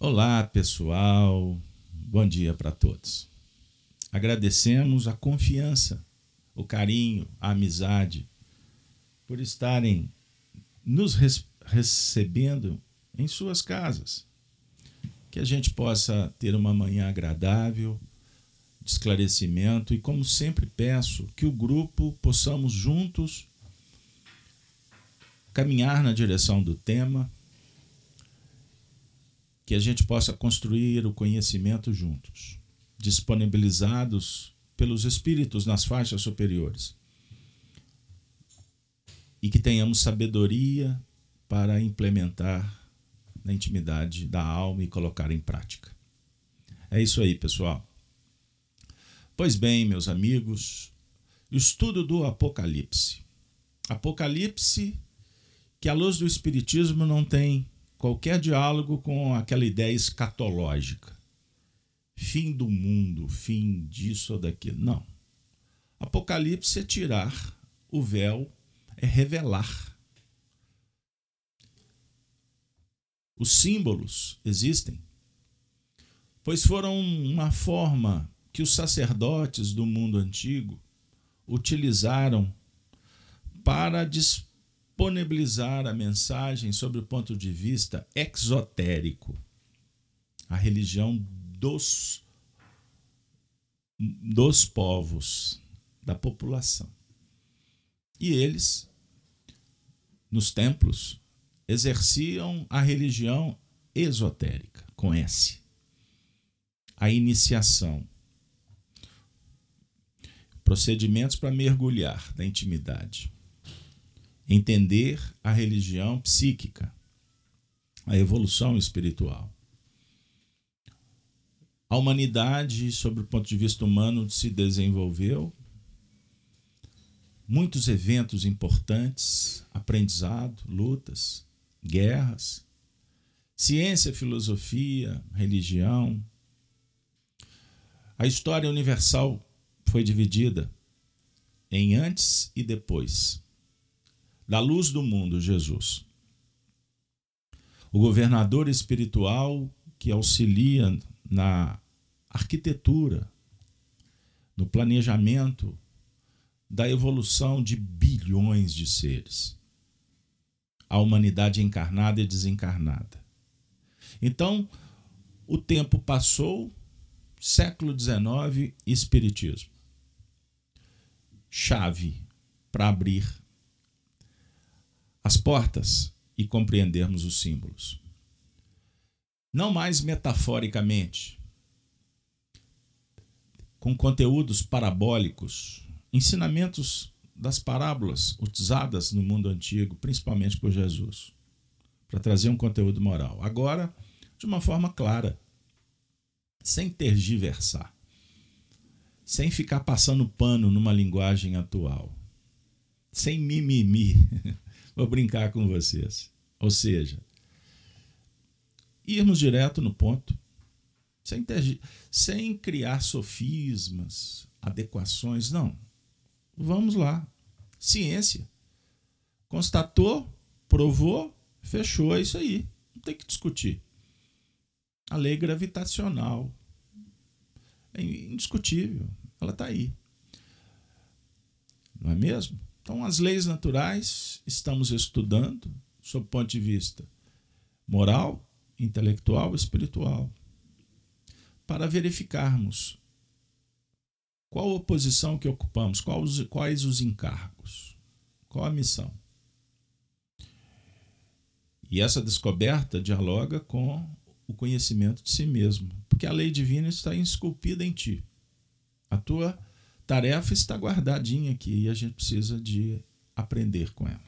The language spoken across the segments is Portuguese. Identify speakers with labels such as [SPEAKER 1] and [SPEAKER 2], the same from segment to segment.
[SPEAKER 1] Olá, pessoal. Bom dia para todos. Agradecemos a confiança, o carinho, a amizade por estarem nos recebendo em suas casas. Que a gente possa ter uma manhã agradável, de esclarecimento e, como sempre peço, que o grupo possamos juntos caminhar na direção do tema, que a gente possa construir o conhecimento juntos, disponibilizados pelos espíritos nas faixas superiores. E que tenhamos sabedoria para implementar na intimidade da alma e colocar em prática. É isso aí, pessoal. Pois bem, meus amigos, estudo do Apocalipse. Apocalipse que a luz do Espiritismo não tem qualquer diálogo com aquela ideia escatológica. Fim do mundo, fim disso ou daquilo. Não. Apocalipse é tirar o véu, é revelar. Os símbolos existem, pois foram uma forma que os sacerdotes do mundo antigo utilizaram para disponibilizar a mensagem sobre o ponto de vista exotérico, a religião dos, dos povos, da população. E eles, nos templos, exerciam a religião esotérica, com S. A iniciação. Procedimentos para mergulhar na intimidade entender a religião psíquica, a evolução espiritual. A humanidade, sob o ponto de vista humano, se desenvolveu. Muitos eventos importantes, aprendizado, lutas, guerras, ciência, filosofia, religião. A história universal foi dividida em antes e depois da luz do mundo, Jesus. O governador espiritual que auxilia na arquitetura, no planejamento da evolução de bilhões de seres. A humanidade encarnada e desencarnada. Então, o tempo passou, século XIX, Espiritismo. Chave para abrir as portas e compreendermos os símbolos. Não mais metaforicamente, com conteúdos parabólicos, ensinamentos das parábolas utilizadas no mundo antigo, principalmente por Jesus, para trazer um conteúdo moral. Agora, de uma forma clara, sem tergiversar, sem ficar passando pano numa linguagem atual, sem mimimi, Vou brincar com vocês. Ou seja, irmos direto no ponto, sem, ter, sem criar sofismas, adequações, não. Vamos lá. Ciência. Constatou, provou, fechou, é isso aí. Não tem que discutir. A lei gravitacional é indiscutível, ela está aí. Não é mesmo? Então, as leis naturais estamos estudando sob o ponto de vista moral, intelectual, espiritual, para verificarmos qual a posição que ocupamos, quais, quais os encargos, qual a missão. E essa descoberta dialoga com o conhecimento de si mesmo, porque a lei divina está esculpida em ti. A tua tarefa está guardadinha aqui e a gente precisa de aprender com ela.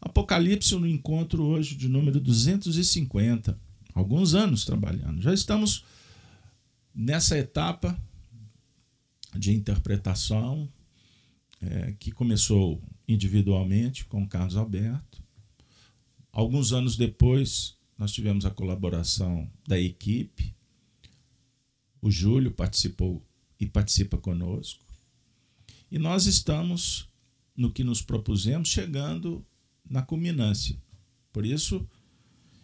[SPEAKER 1] Apocalipse no encontro hoje de número 250, alguns anos trabalhando. Já estamos nessa etapa de interpretação é, que começou individualmente com Carlos Alberto. Alguns anos depois, nós tivemos a colaboração da equipe. O Júlio participou e participa conosco. E nós estamos, no que nos propusemos, chegando na culminância. Por isso,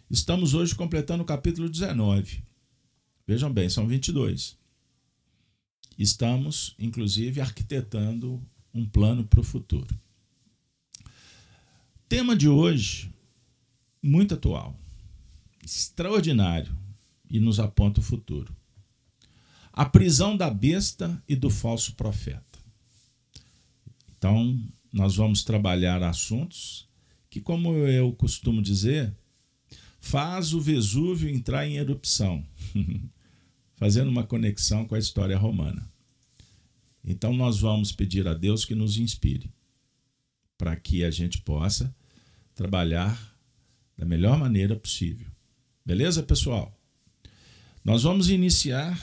[SPEAKER 1] Estamos hoje completando o capítulo 19. Vejam bem, são 22. Estamos, inclusive, arquitetando um plano para o futuro. Tema de hoje, muito atual, extraordinário e nos aponta o futuro. A prisão da besta e do falso profeta. Então, nós vamos trabalhar assuntos que, como eu costumo dizer, faz o Vesúvio entrar em erupção, fazendo uma conexão com a história romana. Então nós vamos pedir a Deus que nos inspire para que a gente possa trabalhar da melhor maneira possível. Beleza, pessoal? Nós vamos iniciar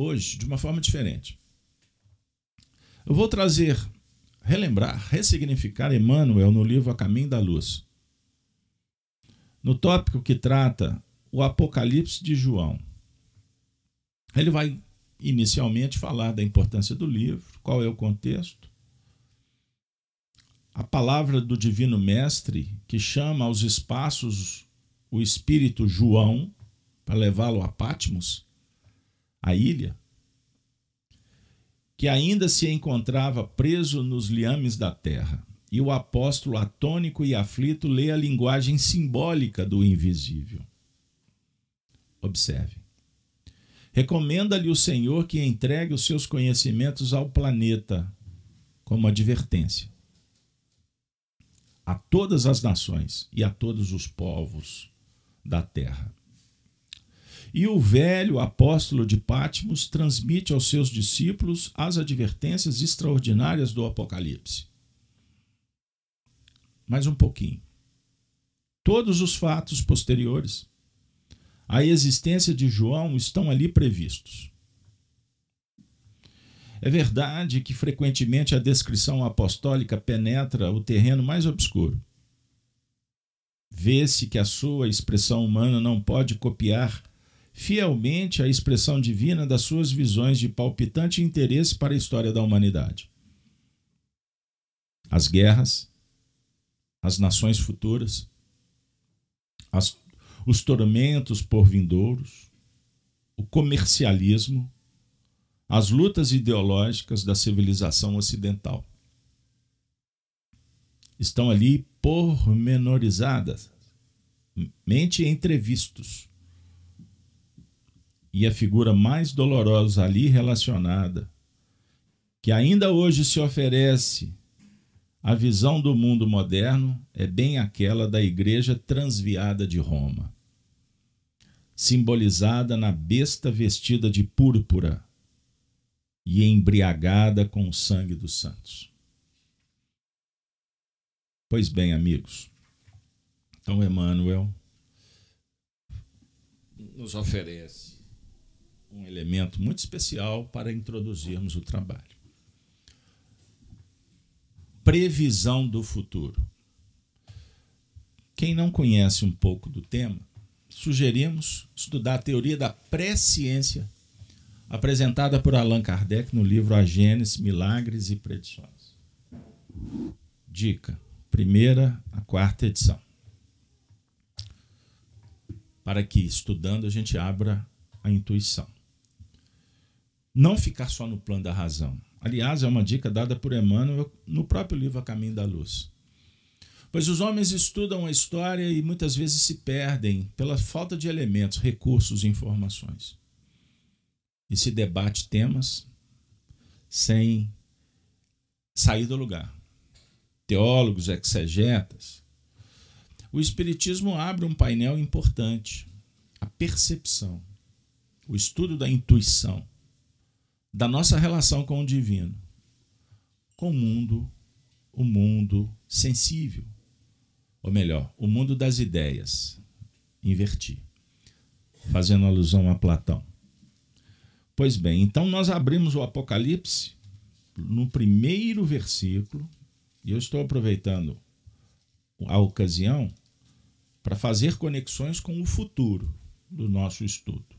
[SPEAKER 1] hoje de uma forma diferente. Eu vou trazer, relembrar, ressignificar Emmanuel no livro A Caminho da Luz no tópico que trata o Apocalipse de João. Ele vai inicialmente falar da importância do livro, qual é o contexto, a palavra do Divino Mestre que chama aos espaços o espírito João para levá-lo a Patmos, a ilha, que ainda se encontrava preso nos liames da terra e o apóstolo atônico e aflito lê a linguagem simbólica do invisível. Observe. Recomenda-lhe o Senhor que entregue os seus conhecimentos ao planeta como advertência a todas as nações e a todos os povos da terra. E o velho apóstolo de Patmos transmite aos seus discípulos as advertências extraordinárias do Apocalipse mais um pouquinho. Todos os fatos posteriores à existência de João estão ali previstos. É verdade que frequentemente a descrição apostólica penetra o terreno mais obscuro. Vê-se que a sua expressão humana não pode copiar fielmente a expressão divina das suas visões de palpitante interesse para a história da humanidade. As guerras, as nações futuras, as, os tormentos por vindouros, o comercialismo, as lutas ideológicas da civilização ocidental. Estão ali pormenorizadas, mente entrevistos. E a figura mais dolorosa ali relacionada, que ainda hoje se oferece a visão do mundo moderno é bem aquela da igreja transviada de Roma, simbolizada na besta vestida de púrpura e embriagada com o sangue dos santos. Pois bem, amigos, então Emmanuel nos oferece um elemento muito especial para introduzirmos o trabalho previsão do futuro. Quem não conhece um pouco do tema, sugerimos estudar a teoria da presciência apresentada por Allan Kardec no livro A Gênese, Milagres e Predições. Dica: primeira a quarta edição. Para que, estudando, a gente abra a intuição. Não ficar só no plano da razão. Aliás, é uma dica dada por Emmanuel no próprio livro A Caminho da Luz. Pois os homens estudam a história e muitas vezes se perdem pela falta de elementos, recursos e informações. E se debate temas sem sair do lugar. Teólogos, exegetas. O Espiritismo abre um painel importante: a percepção, o estudo da intuição da nossa relação com o divino, com o mundo, o mundo sensível, ou melhor, o mundo das ideias. Inverti, fazendo alusão a Platão. Pois bem, então nós abrimos o Apocalipse no primeiro versículo, e eu estou aproveitando a ocasião para fazer conexões com o futuro do nosso estudo.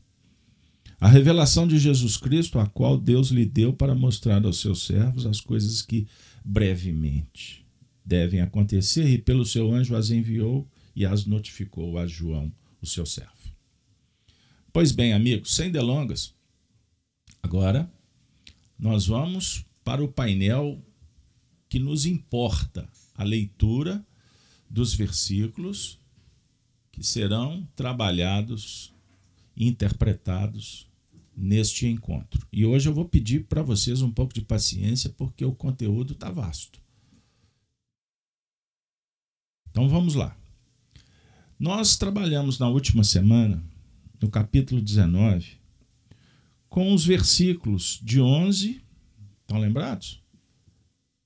[SPEAKER 1] A revelação de Jesus Cristo, a qual Deus lhe deu para mostrar aos seus servos as coisas que brevemente devem acontecer, e pelo seu anjo as enviou e as notificou a João, o seu servo. Pois bem, amigos, sem delongas, agora nós vamos para o painel que nos importa, a leitura dos versículos que serão trabalhados, interpretados neste encontro. E hoje eu vou pedir para vocês um pouco de paciência, porque o conteúdo está vasto. Então vamos lá. Nós trabalhamos na última semana, no capítulo 19, com os versículos de 11, estão lembrados?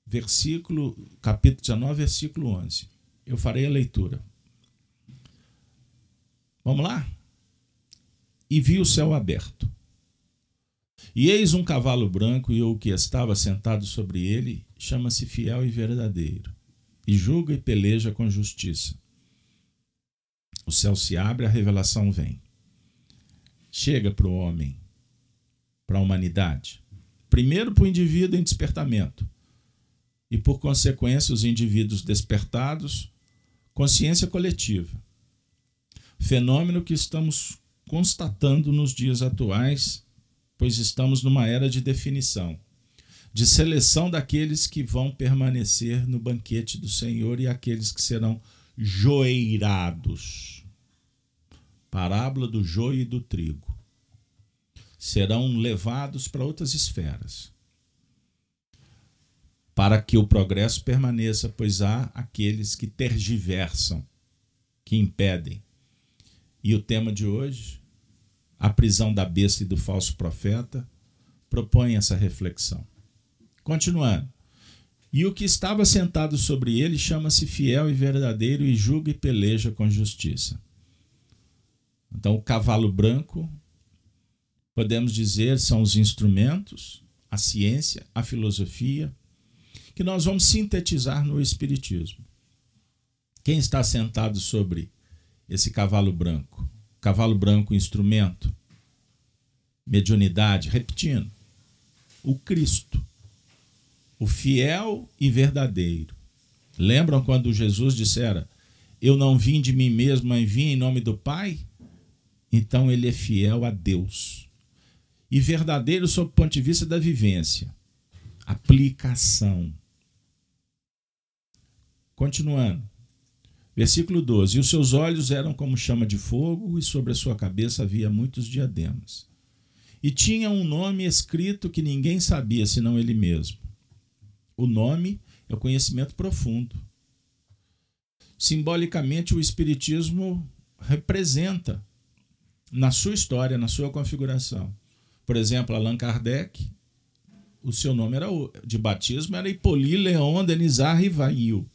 [SPEAKER 1] Versículo, capítulo 19, versículo 11. Eu farei a leitura. Vamos lá? E vi o céu aberto. E eis um cavalo branco, e o que estava sentado sobre ele chama-se Fiel e Verdadeiro, e julga e peleja com justiça. O céu se abre, a revelação vem. Chega para o homem, para a humanidade. Primeiro para o indivíduo em despertamento, e por consequência os indivíduos despertados, consciência coletiva. Fenômeno que estamos constatando nos dias atuais, pois estamos numa era de definição, de seleção daqueles que vão permanecer no banquete do Senhor e aqueles que serão joeirados. Parábola do joio e do trigo. Serão levados para outras esferas. Para que o progresso permaneça, pois há aqueles que tergiversam, que impedem. E o tema de hoje, a prisão da besta e do falso profeta, propõe essa reflexão. Continuando. E o que estava sentado sobre ele chama-se fiel e verdadeiro e julga e peleja com justiça. Então, o cavalo branco, podemos dizer, são os instrumentos, a ciência, a filosofia, que nós vamos sintetizar no Espiritismo. Quem está sentado sobre esse cavalo branco? Cavalo branco, instrumento, mediunidade, repetindo, o Cristo o fiel e verdadeiro. Lembram quando Jesus dissera: Eu não vim de mim mesmo, mas vim em nome do Pai? Então ele é fiel a Deus. E verdadeiro sob o ponto de vista da vivência. Aplicação. Continuando. Versículo 12: E os seus olhos eram como chama de fogo, e sobre a sua cabeça havia muitos diademas. E tinha um nome escrito que ninguém sabia senão ele mesmo. O nome é o conhecimento profundo. Simbolicamente, o Espiritismo representa, na sua história, na sua configuração. Por exemplo, Allan Kardec, o seu nome era de batismo era Hippolyte Léon Denisard Rivail.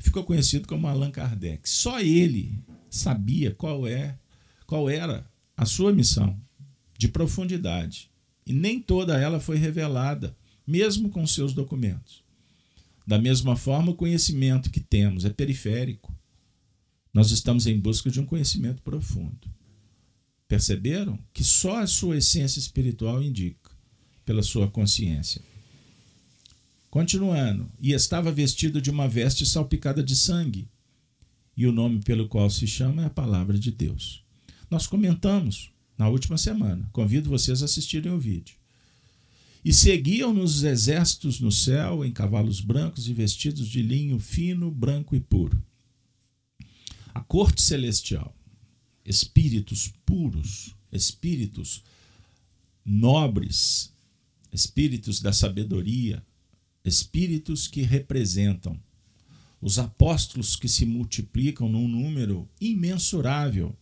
[SPEAKER 1] Ficou conhecido como Allan Kardec. Só ele sabia qual é, qual era a sua missão de profundidade. E nem toda ela foi revelada mesmo com seus documentos. Da mesma forma, o conhecimento que temos é periférico. Nós estamos em busca de um conhecimento profundo. Perceberam que só a sua essência espiritual indica, pela sua consciência. Continuando, e estava vestido de uma veste salpicada de sangue, e o nome pelo qual se chama é a palavra de Deus. Nós comentamos na última semana. Convido vocês a assistirem o vídeo. E seguiam-nos os exércitos no céu em cavalos brancos e vestidos de linho fino, branco e puro. A corte celestial, espíritos puros, espíritos nobres, espíritos da sabedoria, espíritos que representam os apóstolos que se multiplicam num número imensurável,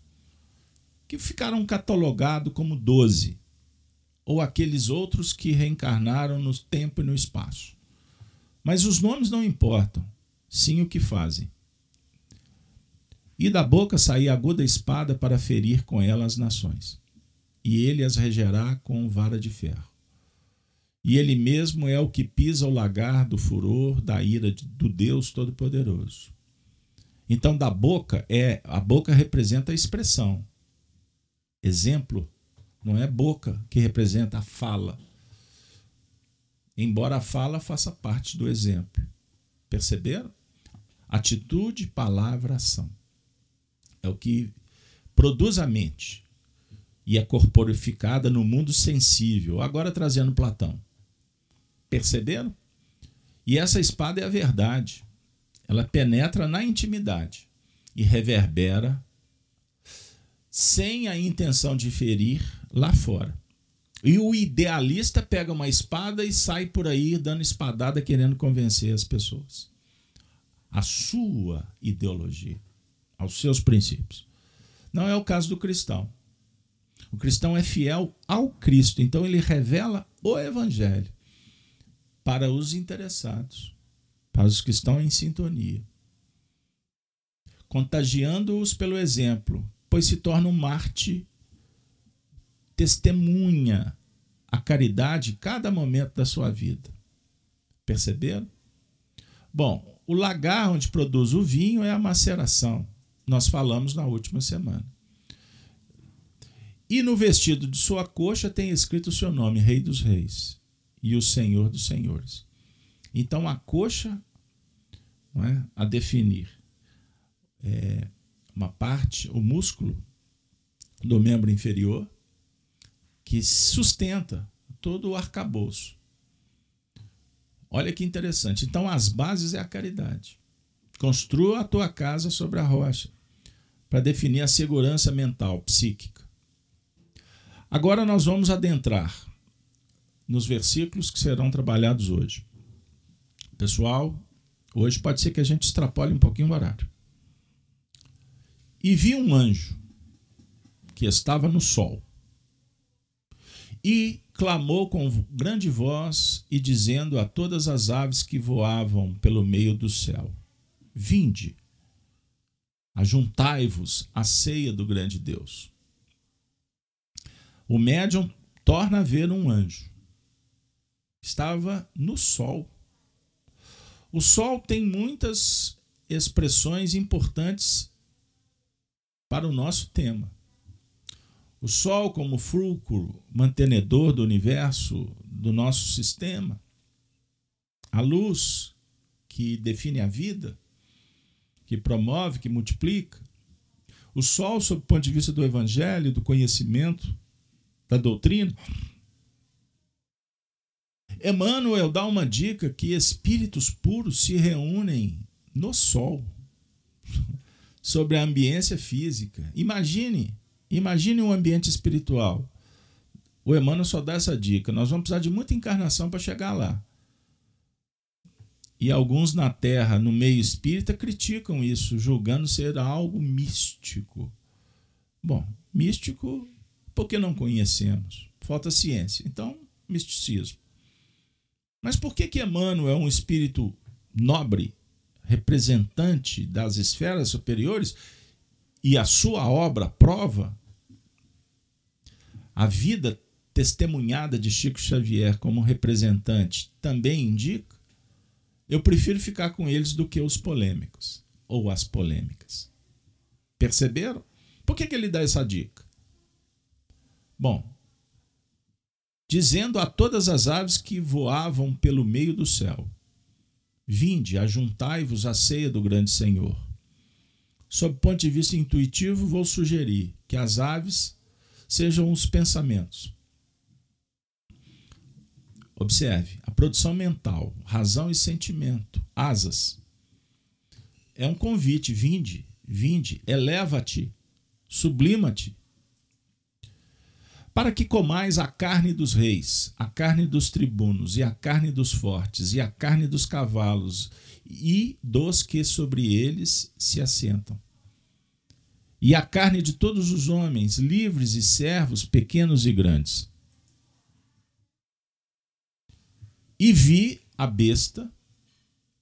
[SPEAKER 1] que ficaram catalogados como doze ou aqueles outros que reencarnaram no tempo e no espaço. Mas os nomes não importam, sim o que fazem. E da boca saía aguda espada para ferir com ela as nações, e ele as regerá com vara de ferro. E ele mesmo é o que pisa o lagar do furor da ira do Deus Todo-Poderoso. Então, da boca é a boca representa a expressão. Exemplo não é boca que representa a fala. Embora a fala faça parte do exemplo. Perceberam? Atitude, palavra, ação. É o que produz a mente e é corporificada no mundo sensível. Agora trazendo Platão. Perceberam? E essa espada é a verdade. Ela penetra na intimidade e reverbera sem a intenção de ferir lá fora. E o idealista pega uma espada e sai por aí dando espadada querendo convencer as pessoas. A sua ideologia, aos seus princípios. Não é o caso do cristão. O cristão é fiel ao Cristo, então ele revela o evangelho para os interessados, para os que estão em sintonia, contagiando-os pelo exemplo, pois se torna um Marte, testemunha a caridade cada momento da sua vida. Perceberam? Bom, o lagar onde produz o vinho é a maceração. Nós falamos na última semana. E no vestido de sua coxa tem escrito o seu nome, Rei dos Reis e o Senhor dos Senhores. Então a coxa não é, a definir é uma parte, o músculo do membro inferior que sustenta todo o arcabouço. Olha que interessante. Então as bases é a caridade. Construa a tua casa sobre a rocha para definir a segurança mental, psíquica. Agora nós vamos adentrar nos versículos que serão trabalhados hoje. Pessoal, hoje pode ser que a gente extrapole um pouquinho o horário. E vi um anjo que estava no sol e clamou com grande voz e dizendo a todas as aves que voavam pelo meio do céu: Vinde, ajuntai-vos à ceia do grande Deus o médium torna a ver um anjo. Estava no sol. O sol tem muitas expressões importantes para o nosso tema. O sol, como fulcro mantenedor do universo, do nosso sistema, a luz que define a vida, que promove, que multiplica. O sol, sob o ponto de vista do evangelho, do conhecimento, da doutrina. Emmanuel dá uma dica que espíritos puros se reúnem no sol sobre a ambiência física. Imagine, imagine um ambiente espiritual. O Emmanuel só dá essa dica. Nós vamos precisar de muita encarnação para chegar lá. E alguns na Terra, no meio espírita, criticam isso, julgando ser algo místico. Bom, místico porque não conhecemos. Falta ciência. Então, misticismo. Mas por que que Emmanuel é um espírito nobre, representante das esferas superiores e a sua obra prova a vida testemunhada de Chico Xavier como representante também indica? Eu prefiro ficar com eles do que os polêmicos ou as polêmicas. Perceberam? Por que, que ele dá essa dica? Bom, dizendo a todas as aves que voavam pelo meio do céu: Vinde, ajuntai-vos à ceia do grande Senhor. Sob ponto de vista intuitivo, vou sugerir que as aves sejam os pensamentos. Observe, a produção mental, razão e sentimento, asas. É um convite, vinde, vinde, eleva-te, sublima-te, para que comais a carne dos reis, a carne dos tribunos, e a carne dos fortes, e a carne dos cavalos, e dos que sobre eles se assentam. E a carne de todos os homens, livres e servos, pequenos e grandes. E vi a besta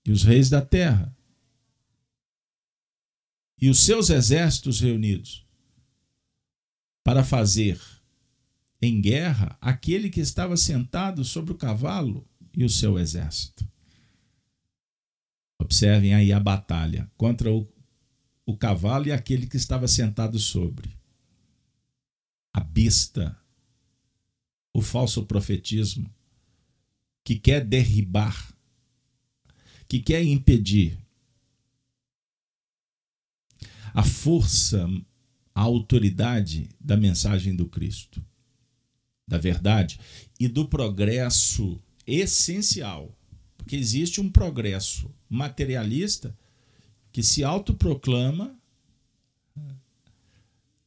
[SPEAKER 1] e os reis da terra, e os seus exércitos reunidos, para fazer em guerra aquele que estava sentado sobre o cavalo e o seu exército. Observem aí a batalha contra o, o cavalo e aquele que estava sentado sobre. A besta, o falso profetismo, que quer derribar, que quer impedir a força, a autoridade da mensagem do Cristo, da verdade e do progresso essencial. Porque existe um progresso materialista que se autoproclama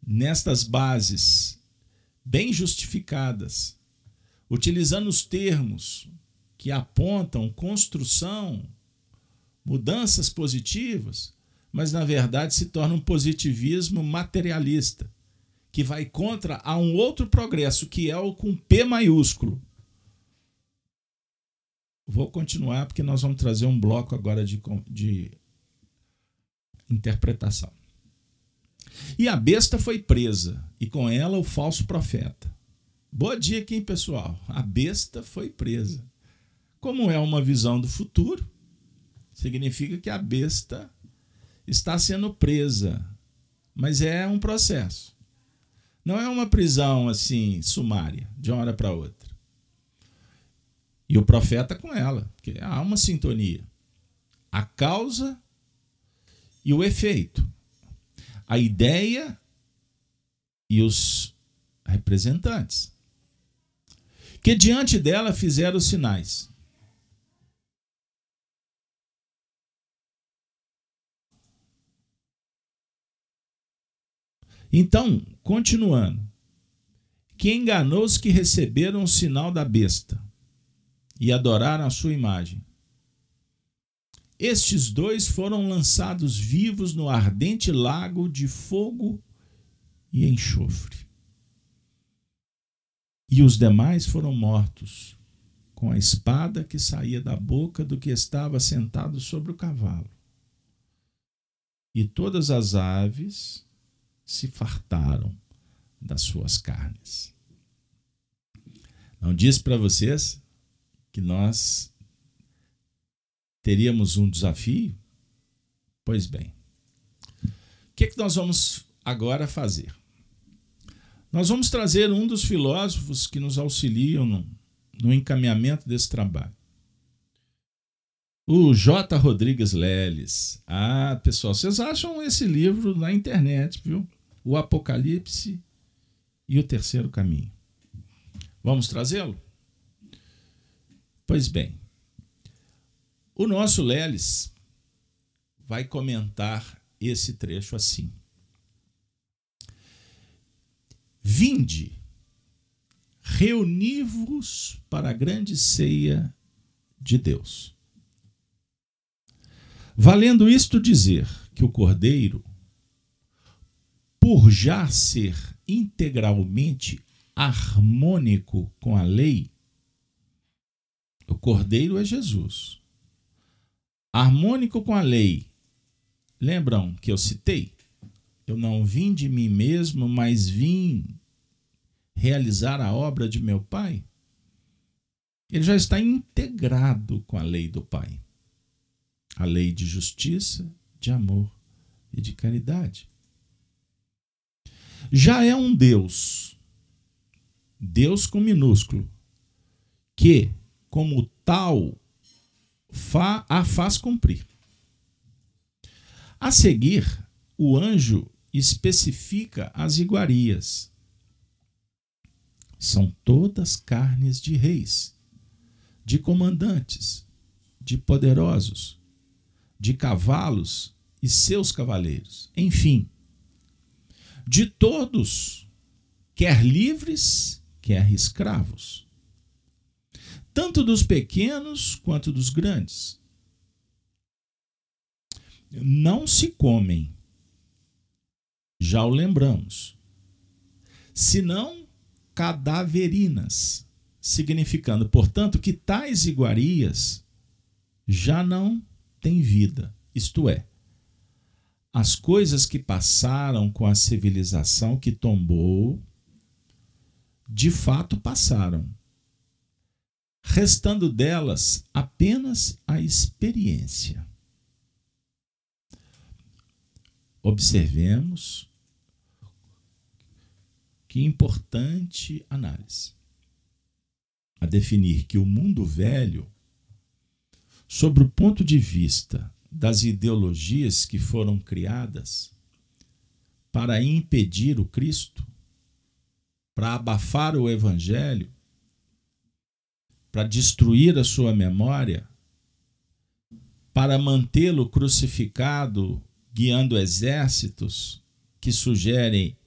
[SPEAKER 1] nestas bases bem justificadas, utilizando os termos que apontam construção, mudanças positivas, mas na verdade se torna um positivismo materialista, que vai contra a um outro progresso, que é o com P maiúsculo. Vou continuar porque nós vamos trazer um bloco agora de, de interpretação. E a besta foi presa, e com ela o falso profeta. Boa dia aqui, pessoal. A besta foi presa. Como é uma visão do futuro, significa que a besta está sendo presa, mas é um processo. Não é uma prisão assim sumária, de uma hora para outra. E o profeta com ela, porque há uma sintonia. A causa e o efeito a ideia e os representantes, que diante dela fizeram os sinais. Então, continuando, que enganou os que receberam o sinal da besta e adoraram a sua imagem. Estes dois foram lançados vivos no ardente lago de fogo e enxofre. E os demais foram mortos com a espada que saía da boca do que estava sentado sobre o cavalo. E todas as aves se fartaram das suas carnes. Não disse para vocês que nós teríamos um desafio? Pois bem, o que, que nós vamos agora fazer? Nós vamos trazer um dos filósofos que nos auxiliam no, no encaminhamento desse trabalho. O J. Rodrigues Leles. Ah, pessoal, vocês acham esse livro na internet, viu? O Apocalipse e o Terceiro Caminho. Vamos trazê-lo? Pois bem, o nosso Leles vai comentar esse trecho assim: Vinde, reuni-vos para a grande ceia de Deus. Valendo isto dizer que o cordeiro, por já ser integralmente harmônico com a lei, o cordeiro é Jesus harmônico com a lei. Lembram que eu citei? Eu não vim de mim mesmo, mas vim realizar a obra de meu Pai. Ele já está integrado com a lei do Pai. A lei de justiça, de amor e de caridade. Já é um Deus, Deus com minúsculo, que, como tal, fa, a faz cumprir. A seguir, o anjo especifica as iguarias. São todas carnes de reis, de comandantes, de poderosos, de cavalos e seus cavaleiros, enfim, de todos, quer livres, quer escravos. Tanto dos pequenos quanto dos grandes. Não se comem, já o lembramos, senão cadaverinas, significando, portanto, que tais iguarias já não têm vida, isto é, as coisas que passaram com a civilização que tombou, de fato passaram restando delas apenas a experiência. Observemos que importante análise a definir que o mundo velho, sob o ponto de vista das ideologias que foram criadas, para impedir o Cristo, para abafar o Evangelho, para destruir a sua memória, para mantê-lo crucificado, guiando exércitos que sugerem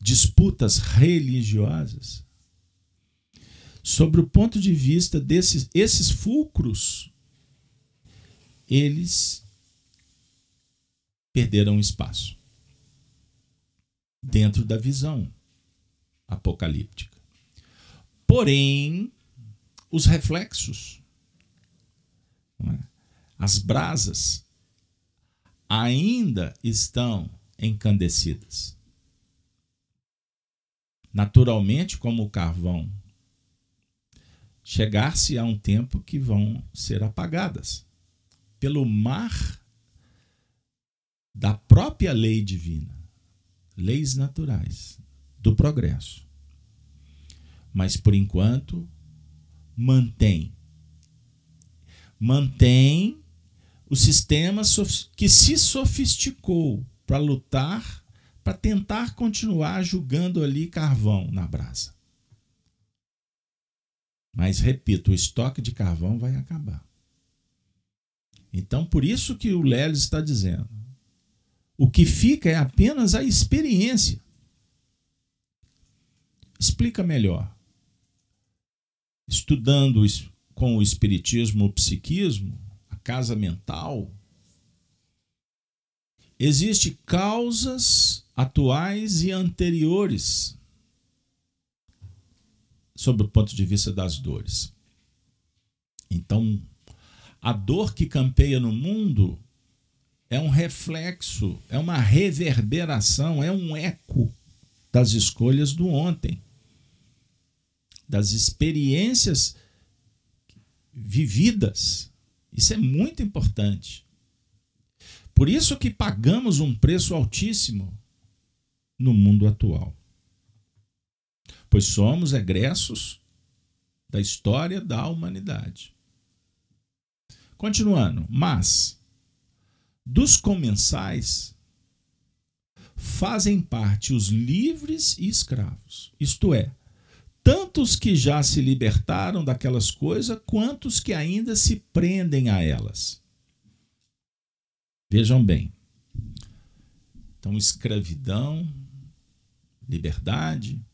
[SPEAKER 1] disputas religiosas. Sobre o ponto de vista desses esses fulcros, eles perderam espaço dentro da visão apocalíptica. Porém, os reflexos, é? as brasas, ainda estão encandecidas. Naturalmente, como o carvão, chegar-se a um tempo que vão ser apagadas pelo mar da própria lei divina, leis naturais do progresso. Mas por enquanto mantém mantém o sistema que se sofisticou para lutar, para tentar continuar julgando ali carvão na brasa. Mas repito, o estoque de carvão vai acabar. Então, por isso que o Lelis está dizendo: o que fica é apenas a experiência. Explica melhor. Estudando com o espiritismo, o psiquismo, a casa mental, existem causas atuais e anteriores sob o ponto de vista das dores. Então, a dor que campeia no mundo é um reflexo, é uma reverberação, é um eco das escolhas do ontem, das experiências vividas. Isso é muito importante. Por isso que pagamos um preço altíssimo no mundo atual. Pois somos egressos da história da humanidade. Continuando, mas dos comensais fazem parte os livres e escravos, isto é, tanto os que já se libertaram daquelas coisas, quanto os que ainda se prendem a elas. Vejam bem. Então, escravidão, liberdade.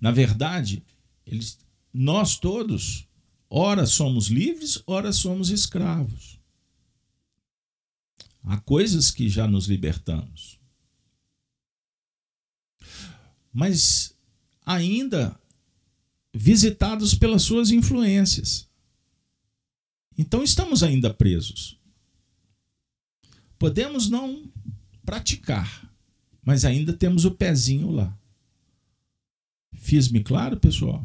[SPEAKER 1] Na verdade, eles, nós todos, ora somos livres, ora somos escravos. Há coisas que já nos libertamos. Mas ainda visitados pelas suas influências. Então estamos ainda presos. Podemos não praticar, mas ainda temos o pezinho lá. Fiz-me claro, pessoal?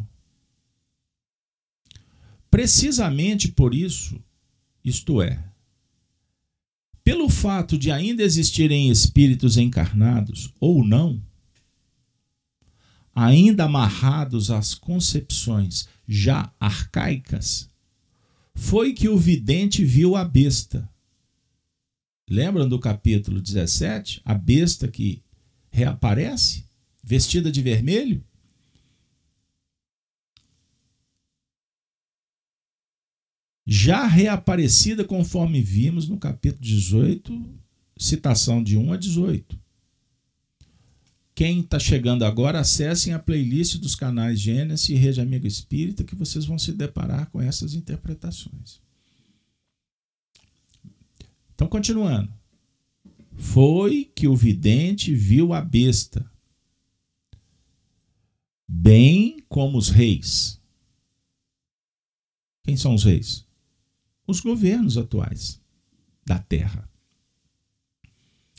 [SPEAKER 1] Precisamente por isso, isto é, pelo fato de ainda existirem espíritos encarnados ou não, ainda amarrados às concepções já arcaicas, foi que o vidente viu a besta. Lembram do capítulo 17? A besta que reaparece, vestida de vermelho? Já reaparecida, conforme vimos no capítulo 18, citação de 1 a 18. Quem está chegando agora, acessem a playlist dos canais Gênesis e Rede Amiga Espírita, que vocês vão se deparar com essas interpretações. Então, continuando. Foi que o vidente viu a besta, bem como os reis. Quem são os reis? Os governos atuais da Terra.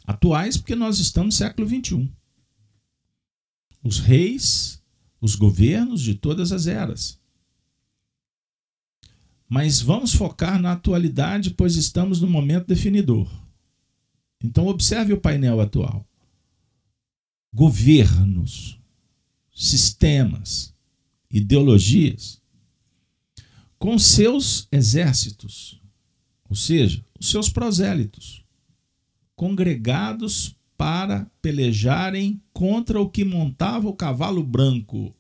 [SPEAKER 1] Atuais porque nós estamos no século XXI os reis, os governos de todas as eras. Mas vamos focar na atualidade, pois estamos no momento definidor. Então, observe o painel atual: governos, sistemas, ideologias, com seus exércitos, ou seja, os seus prosélitos, congregados para pelejarem contra o que montava o cavalo branco.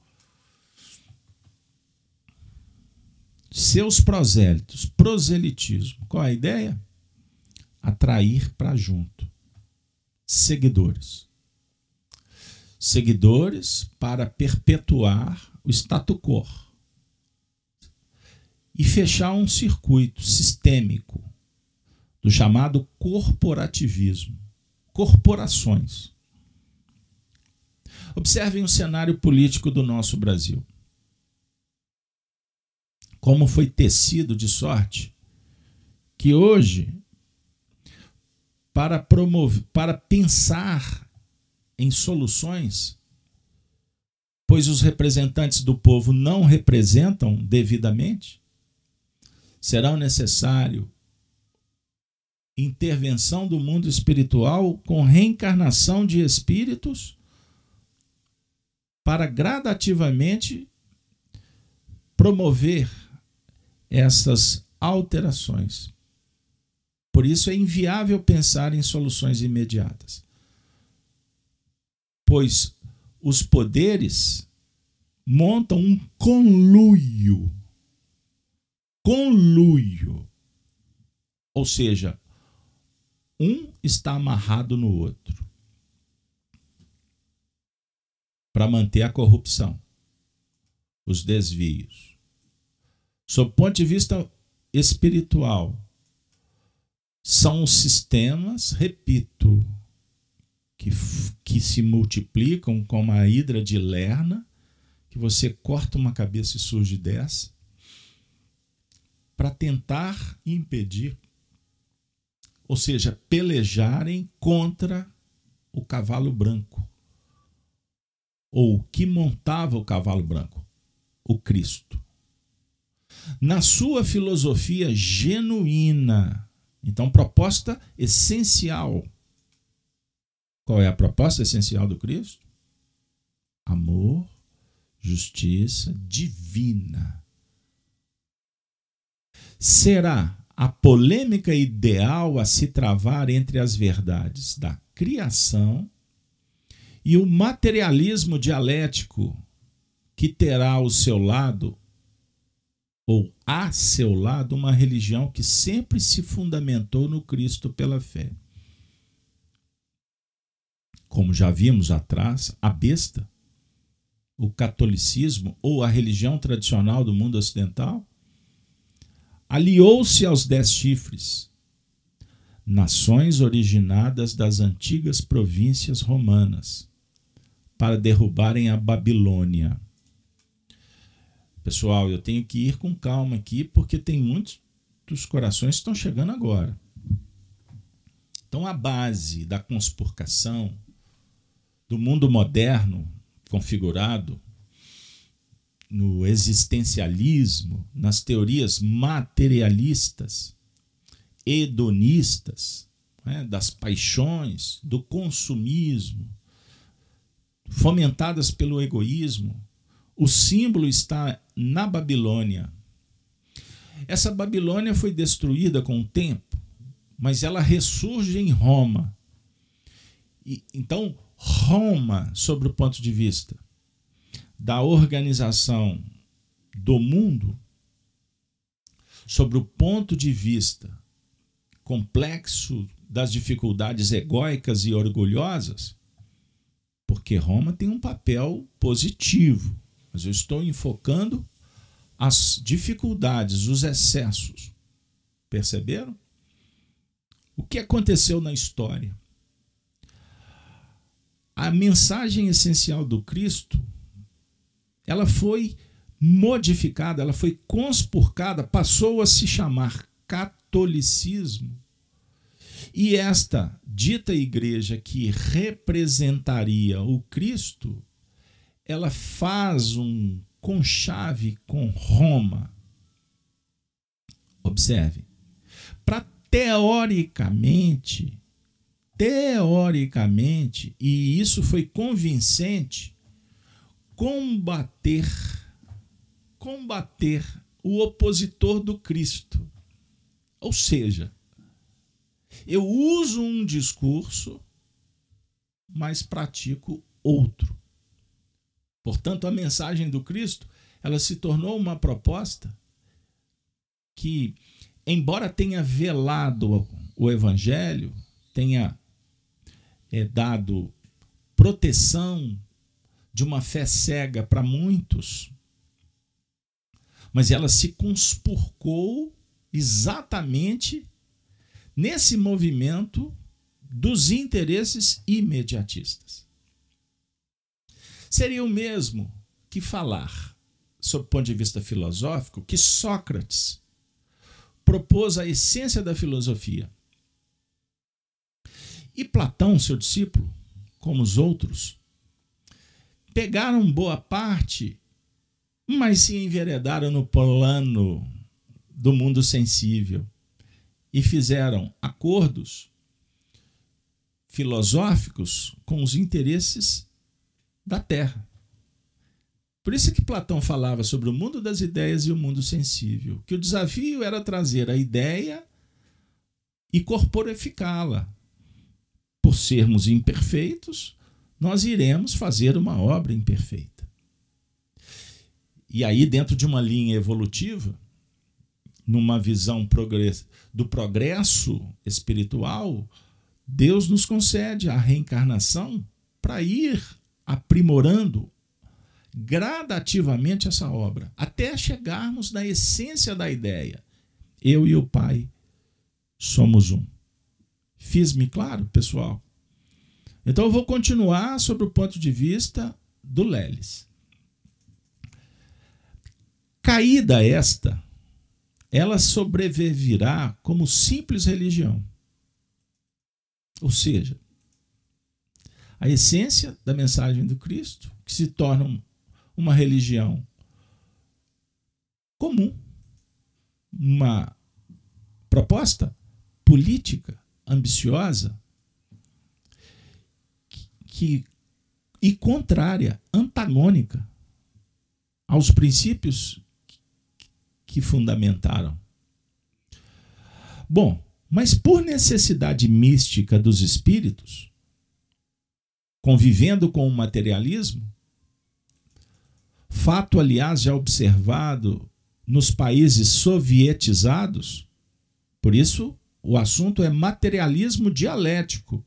[SPEAKER 1] Seus prosélitos, proselitismo. Qual a ideia? Atrair para junto seguidores. Seguidores para perpetuar o status quo e fechar um circuito sistêmico do chamado corporativismo corporações. Observem o cenário político do nosso Brasil. Como foi tecido de sorte que hoje, para promover, para pensar em soluções, pois os representantes do povo não representam devidamente, serão necessário intervenção do mundo espiritual com reencarnação de espíritos para gradativamente promover essas alterações. Por isso é inviável pensar em soluções imediatas. Pois os poderes montam um conluio. Conluio. Ou seja, um está amarrado no outro para manter a corrupção, os desvios. Sob o ponto de vista espiritual, são sistemas, repito, que, que se multiplicam como a hidra de Lerna, que você corta uma cabeça e surge dessa, para tentar impedir ou seja, pelejarem contra o cavalo branco. Ou que montava o cavalo branco? O Cristo. Na sua filosofia genuína, então, proposta essencial. Qual é a proposta essencial do Cristo? Amor, justiça divina. Será a polêmica ideal a se travar entre as verdades da criação e o materialismo dialético que terá ao seu lado ou a seu lado uma religião que sempre se fundamentou no Cristo pela fé. Como já vimos atrás, a besta, o catolicismo ou a religião tradicional do mundo ocidental aliou-se aos dez chifres, nações originadas das antigas províncias romanas, para derrubarem a Babilônia. Pessoal, eu tenho que ir com calma aqui, porque tem muitos dos corações que estão chegando agora. Então, a base da conspurcação do mundo moderno configurado no existencialismo, nas teorias materialistas, hedonistas, né, das paixões, do consumismo, fomentadas pelo egoísmo, o símbolo está na Babilônia. Essa Babilônia foi destruída com o tempo, mas ela ressurge em Roma. E, então, Roma, sobre o ponto de vista da organização do mundo sobre o ponto de vista complexo das dificuldades egóicas e orgulhosas, porque Roma tem um papel positivo, mas eu estou enfocando as dificuldades, os excessos. Perceberam? O que aconteceu na história? A mensagem essencial do Cristo ela foi modificada, ela foi conspurcada, passou a se chamar catolicismo. E esta dita igreja que representaria o Cristo, ela faz um conchave com Roma. Observe. Para teoricamente, teoricamente, e isso foi convincente, combater combater o opositor do Cristo. Ou seja, eu uso um discurso mas pratico outro. Portanto, a mensagem do Cristo, ela se tornou uma proposta que, embora tenha velado o evangelho, tenha é, dado proteção de uma fé cega para muitos, mas ela se conspurcou exatamente nesse movimento dos interesses imediatistas. Seria o mesmo que falar, sob o ponto de vista filosófico, que Sócrates propôs a essência da filosofia. E Platão, seu discípulo, como os outros, pegaram boa parte, mas se enveredaram no plano do mundo sensível e fizeram acordos filosóficos com os interesses da Terra. Por isso que Platão falava sobre o mundo das ideias e o mundo sensível, que o desafio era trazer a ideia e corporificá-la. Por sermos imperfeitos, nós iremos fazer uma obra imperfeita. E aí, dentro de uma linha evolutiva, numa visão do progresso espiritual, Deus nos concede a reencarnação para ir aprimorando gradativamente essa obra, até chegarmos na essência da ideia. Eu e o Pai somos um. Fiz-me claro, pessoal? Então eu vou continuar sobre o ponto de vista do Leles. Caída esta, ela sobreviverá como simples religião. Ou seja, a essência da mensagem do Cristo, que se torna uma religião comum, uma proposta política ambiciosa que, e contrária, antagônica aos princípios que fundamentaram. Bom, mas por necessidade mística dos espíritos, convivendo com o materialismo, fato, aliás, já observado nos países sovietizados, por isso o assunto é materialismo dialético.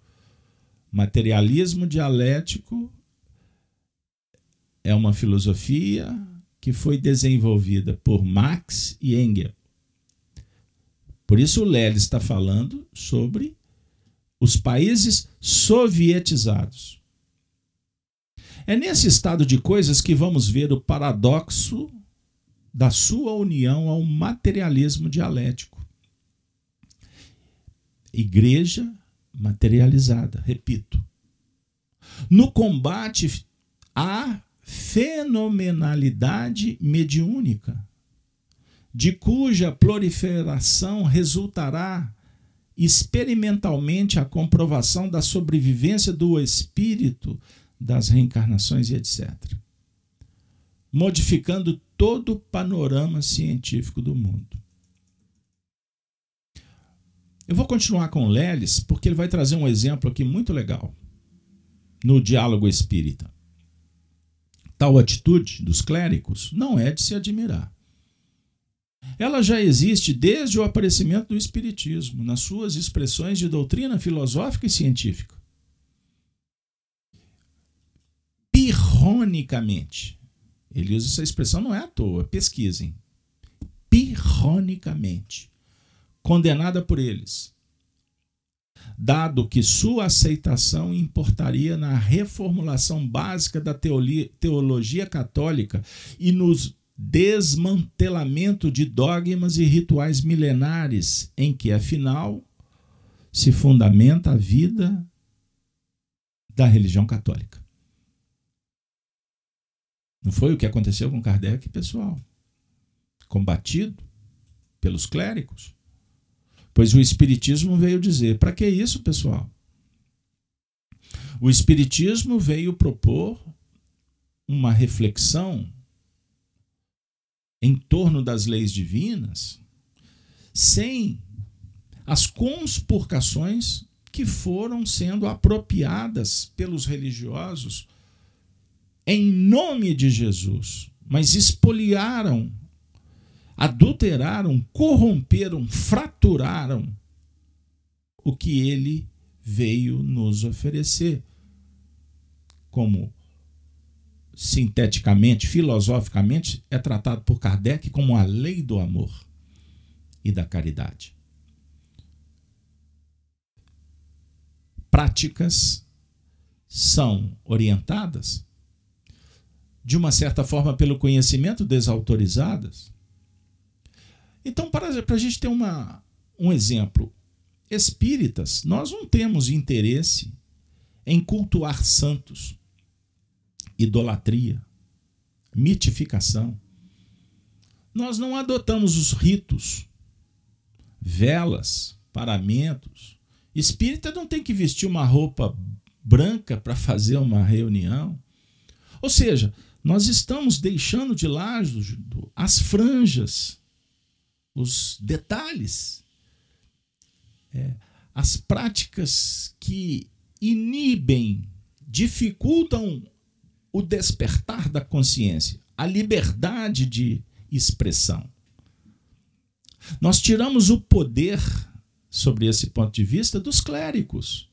[SPEAKER 1] Materialismo dialético é uma filosofia que foi desenvolvida por Marx e Engels. Por isso o Lelis está falando sobre os países sovietizados. É nesse estado de coisas que vamos ver o paradoxo da sua união ao materialismo dialético. Igreja materializada, repito. No combate à fenomenalidade mediúnica, de cuja proliferação resultará experimentalmente a comprovação da sobrevivência do espírito das reencarnações e etc. Modificando todo o panorama científico do mundo. Eu vou continuar com Lelis, porque ele vai trazer um exemplo aqui muito legal no diálogo espírita. Tal atitude dos clérigos não é de se admirar. Ela já existe desde o aparecimento do Espiritismo, nas suas expressões de doutrina filosófica e científica. pirronicamente. Ele usa essa expressão, não é à toa, pesquisem. Pirronicamente. Condenada por eles. Dado que sua aceitação importaria na reformulação básica da teologia católica e nos desmantelamento de dogmas e rituais milenares em que, afinal, se fundamenta a vida da religião católica. Não foi o que aconteceu com Kardec, pessoal? Combatido pelos clérigos. Pois o Espiritismo veio dizer: para que isso, pessoal? O Espiritismo veio propor uma reflexão em torno das leis divinas sem as conspurcações que foram sendo apropriadas pelos religiosos em nome de Jesus, mas espoliaram, adulteraram, corromperam, fraturaram o que ele veio nos oferecer. Como sinteticamente, filosoficamente, é tratado por Kardec como a lei do amor e da caridade. Práticas são orientadas, de uma certa forma, pelo conhecimento, desautorizadas. Então, para, a gente ter uma, um exemplo, espíritas, nós não temos interesse em cultuar santos, idolatria, mitificação. Nós não adotamos os ritos, velas, paramentos. Espírita não tem que vestir uma roupa branca para fazer uma reunião. Ou seja, nós estamos deixando de lado as franjas, os detalhes é, as práticas que inibem, dificultam o despertar da consciência, a liberdade de expressão. Nós tiramos o poder, sobre esse ponto de vista, dos clérigos.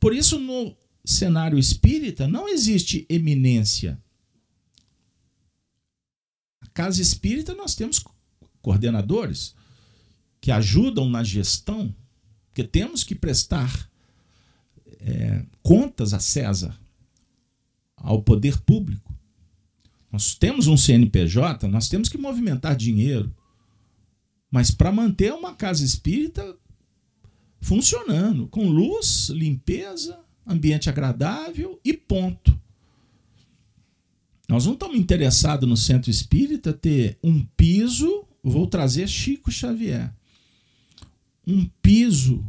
[SPEAKER 1] Por isso, no cenário espírita, não existe eminência. A casa espírita, nós temos coordenadores que ajudam na gestão porque temos que prestar é, contas a César, ao poder público. Nós temos um CNPJ, nós temos que movimentar dinheiro. Mas para manter uma casa espírita funcionando, com luz, limpeza, ambiente agradável e ponto. Nós não estamos interessados no centro espírita ter um piso, vou trazer Chico Xavier um piso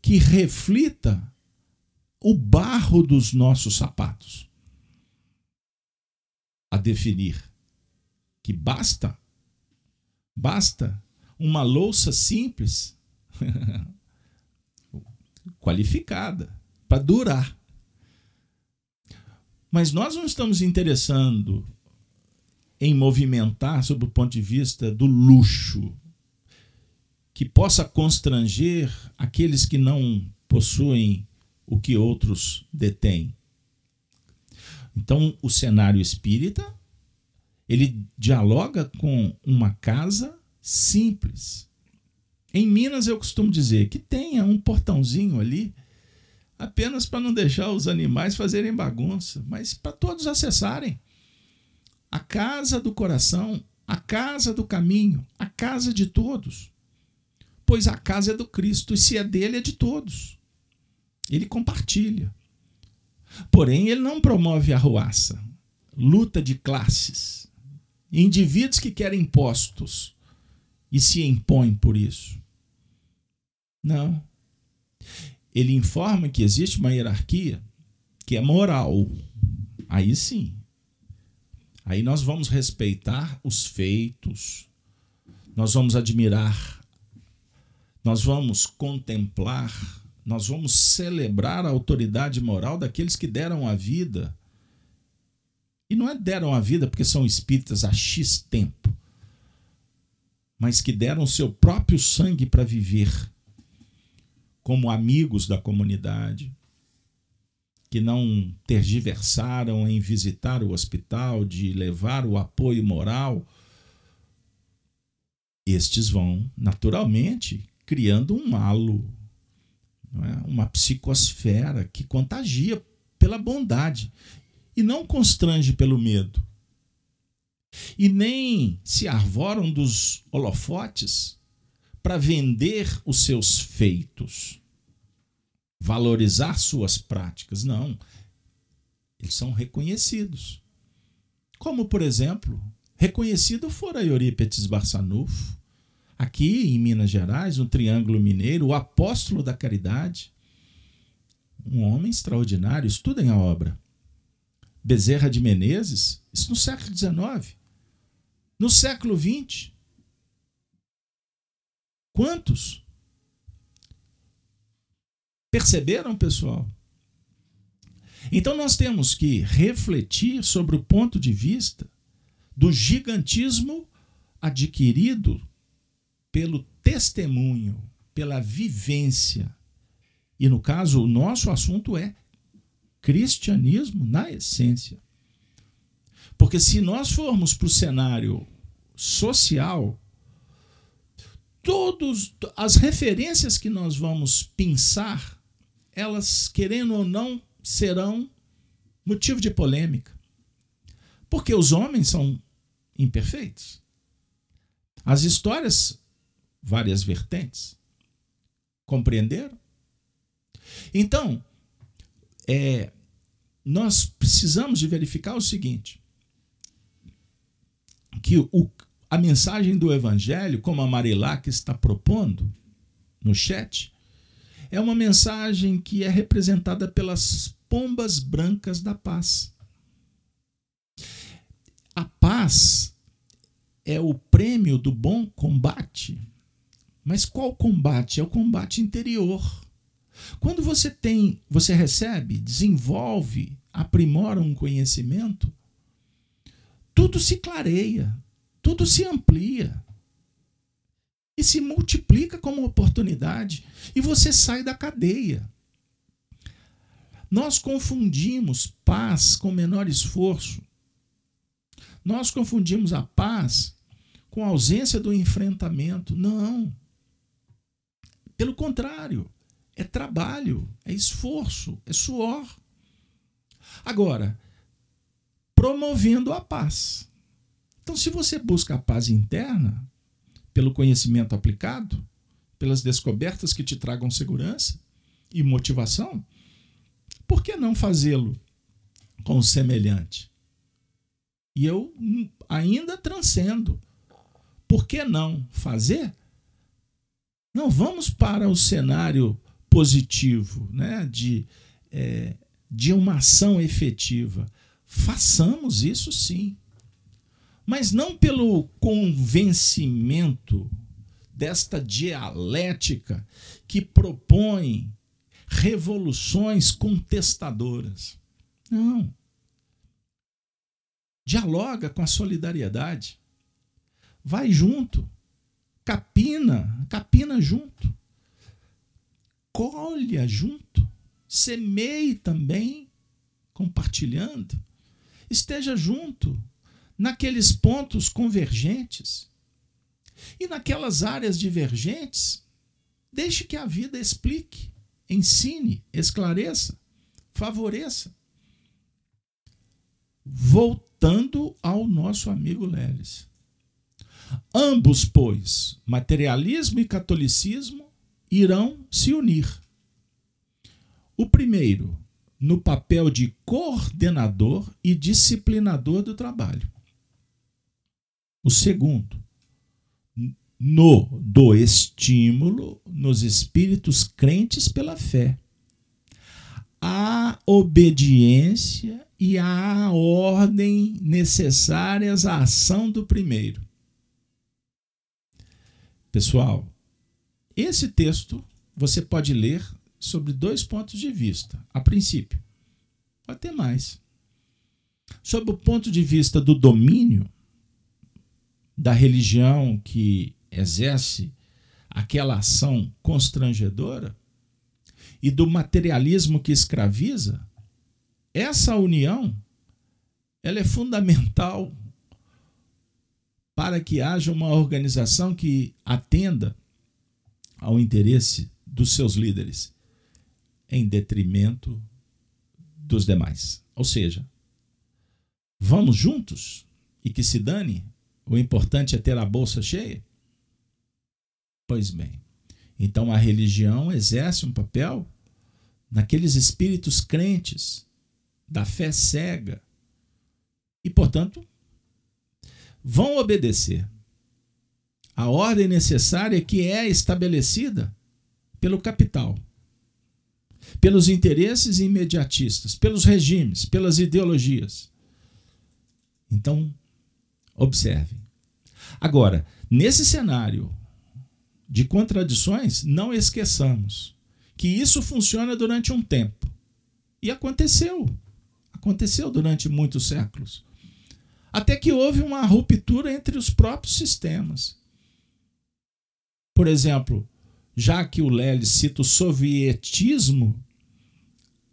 [SPEAKER 1] que reflita o barro dos nossos sapatos. A definir que basta, basta uma louça simples, qualificada, para durar. Mas nós não estamos interessando em movimentar sob o ponto de vista do luxo, que possa constranger aqueles que não possuem o que outros detêm. Então, o cenário espírita ele dialoga com uma casa simples. Em Minas eu costumo dizer que tenha um portãozinho ali apenas para não deixar os animais fazerem bagunça, mas para todos acessarem. A casa do coração, a casa do caminho, a casa de todos pois a casa é do Cristo, e se é dele, é de todos. Ele compartilha. Porém, ele não promove arruaça, luta de classes, indivíduos que querem postos e se impõem por isso. Não. Ele informa que existe uma hierarquia que é moral. Aí sim. Aí nós vamos respeitar os feitos, nós vamos admirar. Nós vamos contemplar, nós vamos celebrar a autoridade moral daqueles que deram a vida. E não é deram a vida porque são espíritas há X tempo, mas que deram seu próprio sangue para viver como amigos da comunidade, que não tergiversaram em visitar o hospital, de levar o apoio moral, estes vão, naturalmente, criando um halo, é? uma psicosfera que contagia pela bondade e não constrange pelo medo. E nem se arvoram dos holofotes para vender os seus feitos, valorizar suas práticas. Não. Eles são reconhecidos. Como, por exemplo, reconhecido fora Eurípides Barçanufo, aqui em Minas Gerais, no Triângulo Mineiro, o apóstolo da caridade, um homem extraordinário, estudem a obra. Bezerra de Menezes, isso no século XIX. No século XX, quantos? Perceberam, pessoal? Então nós temos que refletir sobre o ponto de vista do gigantismo adquirido pelo testemunho, pela vivência. E no caso, o nosso assunto é cristianismo na essência. Porque se nós formos para o cenário social, todas as referências que nós vamos pensar, elas, querendo ou não, serão motivo de polêmica. Porque os homens são imperfeitos. As histórias, várias vertentes. Compreenderam? Então, é, nós precisamos de verificar o seguinte: que o, a mensagem do Evangelho, como a Marilac está propondo no chat, é uma mensagem que é representada pelas pombas brancas da paz. A paz é o prêmio do bom combate. Mas qual combate? É o combate interior. Quando você tem, você recebe, desenvolve, aprimora um conhecimento, tudo se clareia, tudo se amplia e se multiplica como oportunidade e você sai da cadeia. Nós confundimos paz com menor esforço. Nós confundimos a paz com a ausência do enfrentamento. Não. Pelo contrário, é trabalho, é esforço, é suor. Agora, promovendo a paz. Então, se você busca a paz interna, pelo conhecimento aplicado, pelas descobertas que te tragam segurança e motivação, por que não fazê-lo com o semelhante? E eu ainda transcendo. Por que não fazer? Não vamos para o cenário positivo, né? de, é, de uma ação efetiva. Façamos isso sim. Mas não pelo convencimento desta dialética que propõe revoluções contestadoras. Não. Dialoga com a solidariedade. Vai junto. Capina, capina junto colha junto, semeie também, compartilhando, esteja junto naqueles pontos convergentes e naquelas áreas divergentes, deixe que a vida explique, ensine, esclareça, favoreça. Voltando ao nosso amigo Leles. Ambos, pois, materialismo e catolicismo, irão se unir. O primeiro, no papel de coordenador e disciplinador do trabalho. O segundo, no do estímulo nos espíritos crentes pela fé. A obediência e a ordem necessárias à ação do primeiro. Pessoal, esse texto você pode ler sobre dois pontos de vista, a princípio. Pode ter mais. Sob o ponto de vista do domínio da religião que exerce aquela ação constrangedora e do materialismo que escraviza, essa união ela é fundamental para que haja uma organização que atenda ao interesse dos seus líderes em detrimento dos demais. Ou seja, vamos juntos e que se dane, o importante é ter a bolsa cheia? Pois bem, então a religião exerce um papel naqueles espíritos crentes da fé cega e, portanto, vão obedecer a ordem necessária que é estabelecida pelo capital, pelos interesses imediatistas, pelos regimes, pelas ideologias. Então, observe. Agora, nesse cenário de contradições, não esqueçamos que isso funciona durante um tempo. E aconteceu. Aconteceu durante muitos séculos. Até que houve uma ruptura entre os próprios sistemas. Por exemplo, já que o Lely cita o sovietismo,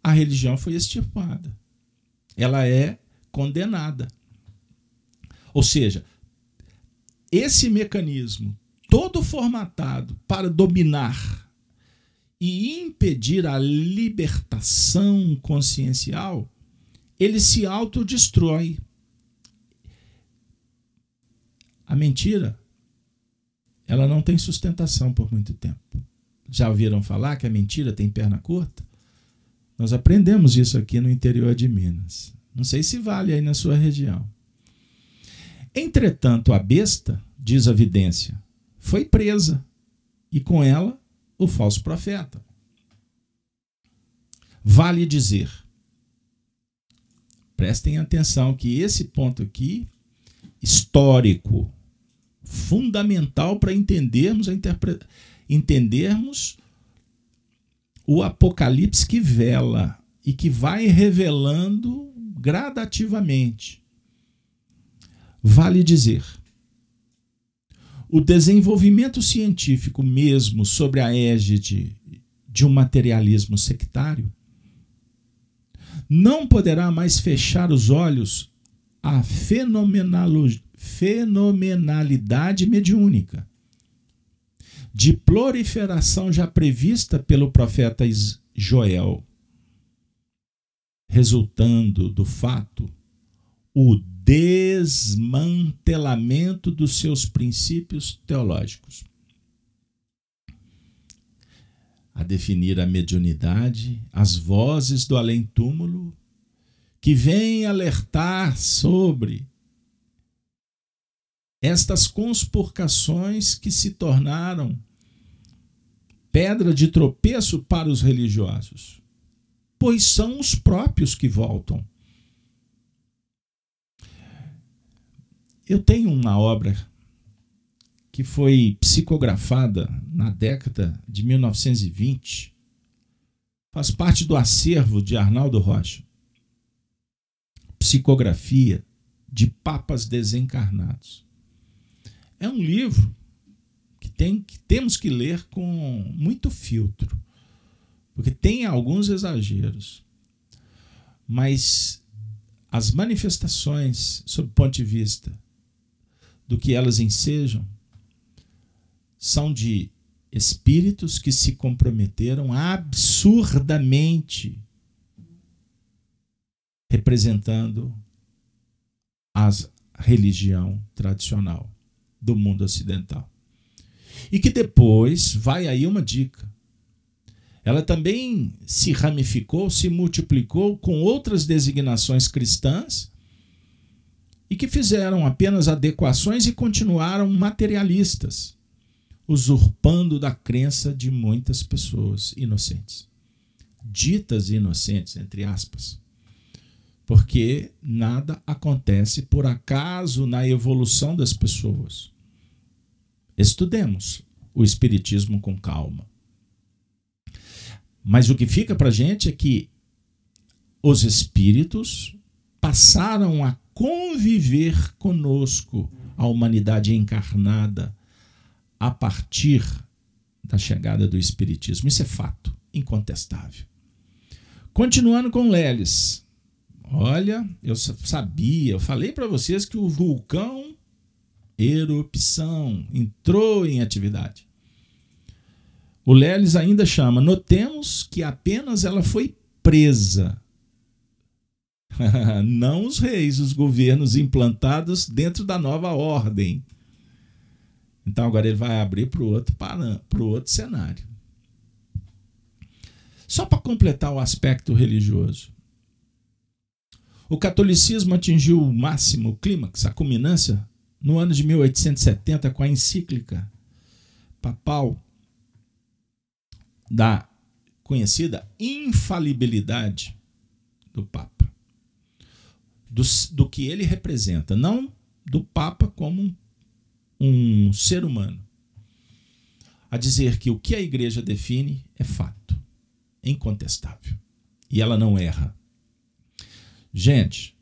[SPEAKER 1] a religião foi extirpada. Ela é condenada. Ou seja, esse mecanismo todo formatado para dominar e impedir a libertação consciencial, ele se autodestrói. A mentira, ela não tem sustentação por muito tempo. Já ouviram falar que a mentira tem perna curta? Nós aprendemos isso aqui no interior de Minas. Não sei se vale aí na sua região. Entretanto, a besta, diz a vidência, foi presa e com ela o falso profeta. Vale dizer, prestem atenção que esse ponto aqui, histórico, fundamental para entendermos a interpre... entendermos o Apocalipse que vela e que vai revelando gradativamente. Vale dizer, o desenvolvimento científico mesmo sobre a égide de um materialismo sectário não poderá mais fechar os olhos à fenomenalidade mediúnica de proliferação já prevista pelo profeta Joel, resultando do fato o desmantelamento dos seus princípios teológicos. A definir a mediunidade, as vozes do além-túmulo que vêm alertar sobre estas conspurcações que se tornaram pedra de tropeço para os religiosos, pois são os próprios que voltam. Eu tenho uma obra que foi psicografada na década de 1920, faz parte do acervo de Arnaldo Rocha. Psicografia de Papas Desencarnados. É um livro que, tem, que temos que ler com muito filtro, porque tem alguns exageros. Mas as manifestações, sob o ponto de vista do que elas ensejam, são de espíritos que se comprometeram absurdamente representando a religião tradicional do mundo ocidental. E que depois vai aí uma dica. Ela também se ramificou, se multiplicou com outras designações cristãs e que fizeram apenas adequações e continuaram materialistas, usurpando da crença de muitas pessoas inocentes. Ditas inocentes, entre aspas. Porque nada acontece por acaso na evolução das pessoas. Estudemos o Espiritismo com calma. Mas o que fica para gente é que os espíritos passaram a conviver conosco, a humanidade encarnada, a partir da chegada do Espiritismo. Isso é fato, incontestável. Continuando com Leles. Olha, eu sabia, eu falei para vocês que o vulcão erupção, entrou em atividade. O Leles ainda chama: notemos que apenas ela foi presa. Não os reis, os governos implantados dentro da nova ordem. Então agora ele vai abrir para o outro, outro cenário. Só para completar o aspecto religioso. O catolicismo atingiu o máximo, o clímax, a culminância no ano de 1870 com a encíclica papal da conhecida infalibilidade do Papa, do, do que ele representa, não do Papa como um, ser humano, a dizer que o que a igreja define é fato. incontestável. E ela não erra. Gente,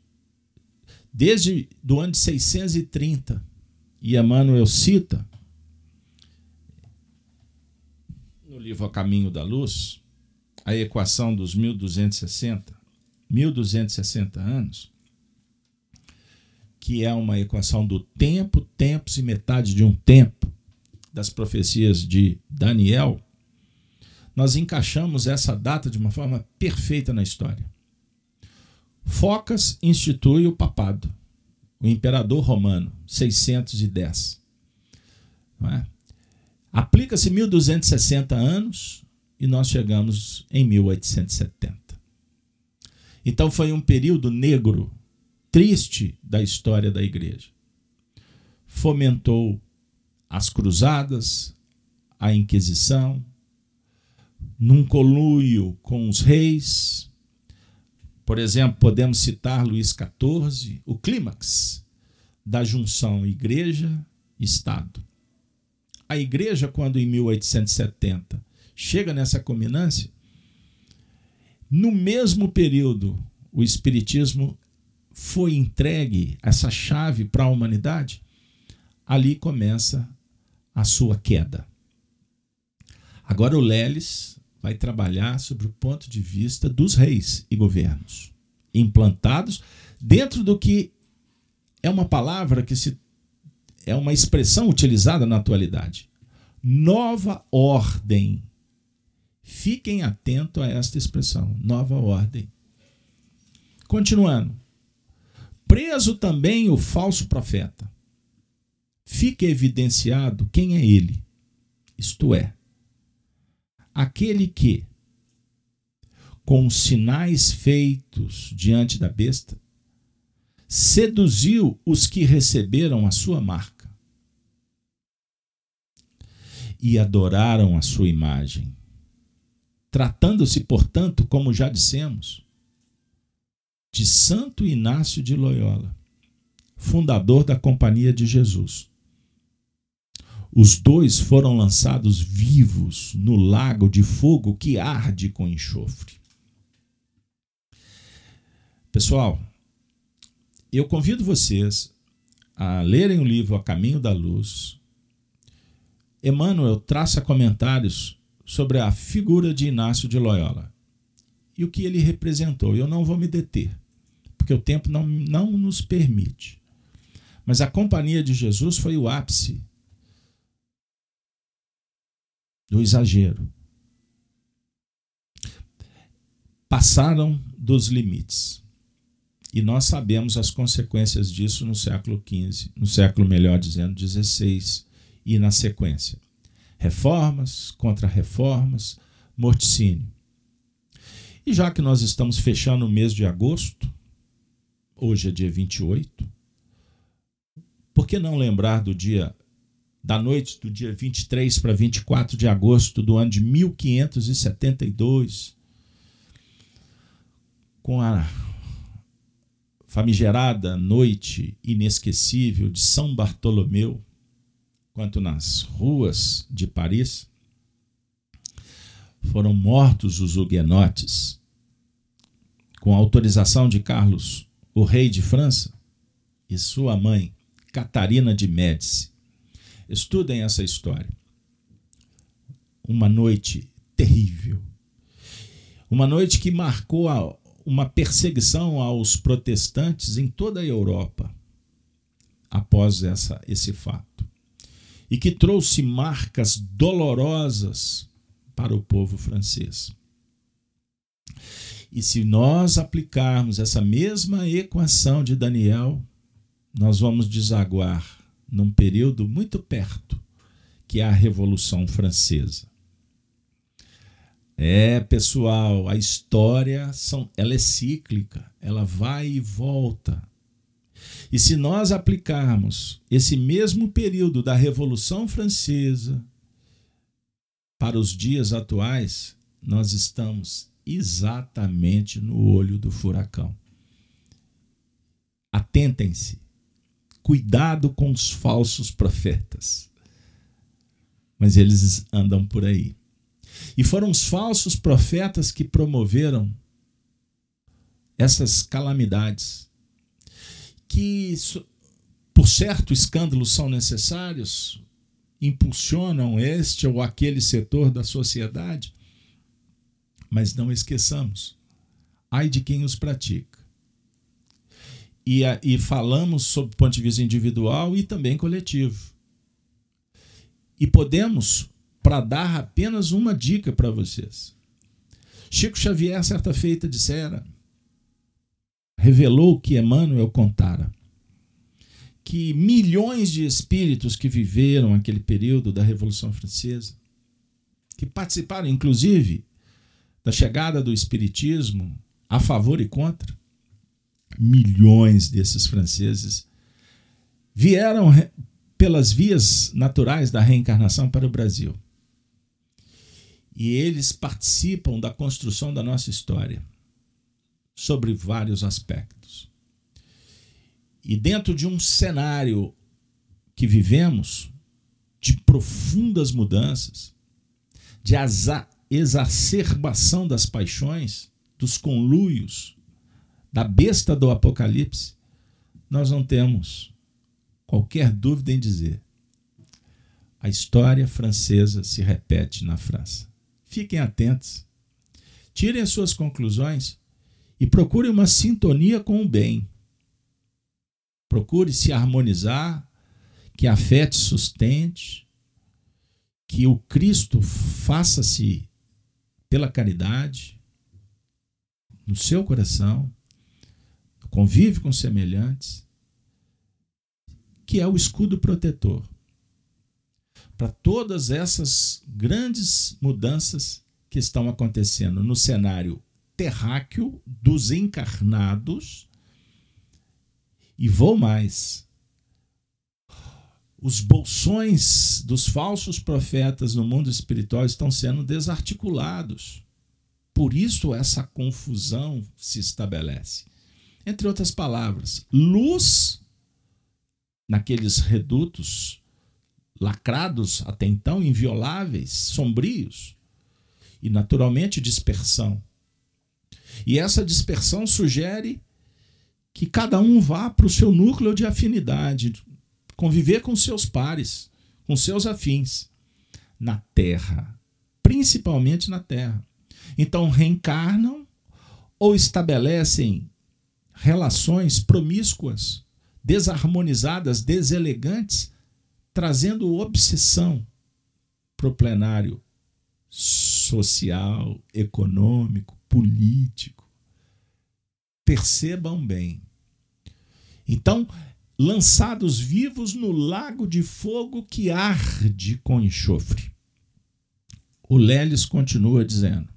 [SPEAKER 1] desde do ano de 630, e Emmanuel cita no livro A Caminho da Luz a equação dos 1260, 1260 anos, que é uma equação do tempo, tempos e metade de um tempo das profecias de Daniel, nós encaixamos essa data de uma forma perfeita na história. Focas institui o papado, o imperador romano, 610. É? Aplica-se 1260 anos e nós chegamos em 1870. Então foi um período negro, triste da história da igreja. Fomentou as cruzadas, a Inquisição, num conluio com os reis, por exemplo, podemos citar Luís XIV, o clímax da junção igreja-estado. A igreja, quando em 1870 chega nessa culminância, no mesmo período o Espiritismo foi entregue essa chave para a humanidade, ali começa a sua queda. Agora o Leles vai trabalhar sobre o ponto de vista dos reis e governos, implantados dentro do que é uma palavra que se é uma expressão utilizada na atualidade. Nova ordem. Fiquem atentos a esta expressão, nova ordem. Continuando. Preso também o falso profeta. Fica evidenciado quem é ele. Isto é, aquele que, com sinais feitos diante da besta, seduziu os que receberam a sua marca e adoraram a sua imagem. Tratando-se, portanto, como já dissemos, de Santo Inácio de Loyola, fundador da Companhia de Jesus os dois foram lançados vivos no lago de fogo que arde com enxofre. Pessoal, eu convido vocês a lerem o livro A Caminho da Luz. Emmanuel traça comentários sobre a figura de Inácio de Loyola e o que ele representou. Eu não vou me deter, porque o tempo não, não nos permite. Mas a Companhia de Jesus foi o ápice do exagero. Passaram dos limites. E nós sabemos as consequências disso no século XV, no século, melhor dizendo, XVI e na sequência. Reformas, contra-reformas, morticínio. E já que nós estamos fechando o mês de agosto, hoje é dia 28, por que não lembrar do dia da noite do dia 23 para 24 de agosto do ano de 1572, com a famigerada noite inesquecível de São Bartolomeu, quanto nas ruas de Paris, foram mortos os huguenotes, com autorização de Carlos, o rei de França, e sua mãe, Catarina de Médici. Estudem essa história. Uma noite terrível. Uma noite que marcou uma perseguição aos protestantes em toda a Europa após essa, esse fato. E que trouxe marcas dolorosas para o povo francês. E se nós aplicarmos essa mesma equação de Daniel, nós vamos desaguar num período muito perto, que é a Revolução Francesa. É, pessoal, a história são, ela é cíclica, ela vai e volta. E se nós aplicarmos esse mesmo período da Revolução Francesa para os dias atuais, nós estamos exatamente no olho do furacão. Atentem-se cuidado com os falsos profetas. Mas eles andam por aí. E foram os falsos profetas que promoveram essas calamidades, que, por certo, escândalos são necessários, impulsionam este ou aquele setor da sociedade, mas não esqueçamos, ai de quem os pratica. E, e falamos sob o ponto de vista individual e também coletivo. E podemos, para dar apenas uma dica para vocês. Chico Xavier, certa feita, dissera, revelou que Emmanuel contara que milhões de espíritos que viveram aquele período da Revolução Francesa, que participaram inclusive da chegada do Espiritismo a favor e contra, milhões desses franceses vieram pelas vias naturais da reencarnação para o Brasil. E eles participam da construção da nossa história sobre vários aspectos. E dentro de um cenário que vivemos de profundas mudanças, de exacerbação das paixões, dos conluios, da besta do Apocalipse, nós não temos qualquer dúvida em dizer. A história francesa se repete na França. Fiquem atentos. Tirem as suas conclusões e procure uma sintonia com o bem. Procure se harmonizar, que a fé te sustente, que o Cristo faça-se pela caridade no seu coração, convive com semelhantes, que é o escudo protetor para todas essas grandes mudanças que estão acontecendo no cenário terráqueo dos encarnados. E vou mais. Os bolsões dos falsos profetas no mundo espiritual estão sendo desarticulados. Por isso essa confusão se estabelece. Entre outras palavras, luz naqueles redutos lacrados até então, invioláveis, sombrios, e naturalmente dispersão e essa dispersão sugere que cada um vá para o seu núcleo de afinidade, conviver com seus pares, com seus afins, na Terra, principalmente na Terra. Então reencarnam ou estabelecem relações promíscuas, desarmonizadas, deselegantes, trazendo obsessão para o plenário social, econômico, político. Percebam bem. Então, lançados vivos no lago de fogo que arde com enxofre. O Leles continua dizendo: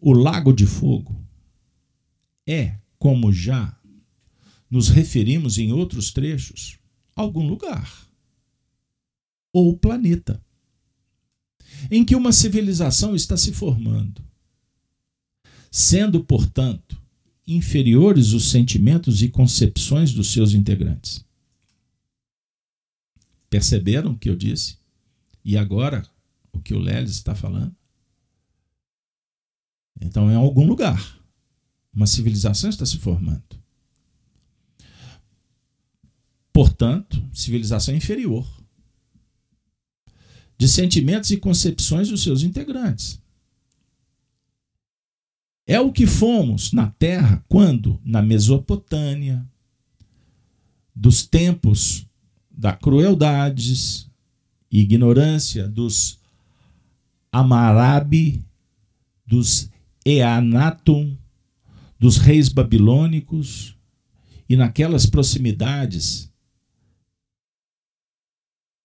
[SPEAKER 1] o lago de fogo é, como já nos referimos em outros trechos, algum lugar ou planeta em que uma civilização está se formando sendo, portanto, inferiores os sentimentos e concepções dos seus integrantes. Perceberam o que eu disse? E agora o que o Lelis está falando? Então, em algum lugar, uma civilização está se formando. Portanto, civilização inferior. De sentimentos e concepções dos seus integrantes. É o que fomos na terra quando, na Mesopotâmia, dos tempos da crueldades e ignorância dos Amarabi, dos Eanatum, dos reis babilônicos e naquelas proximidades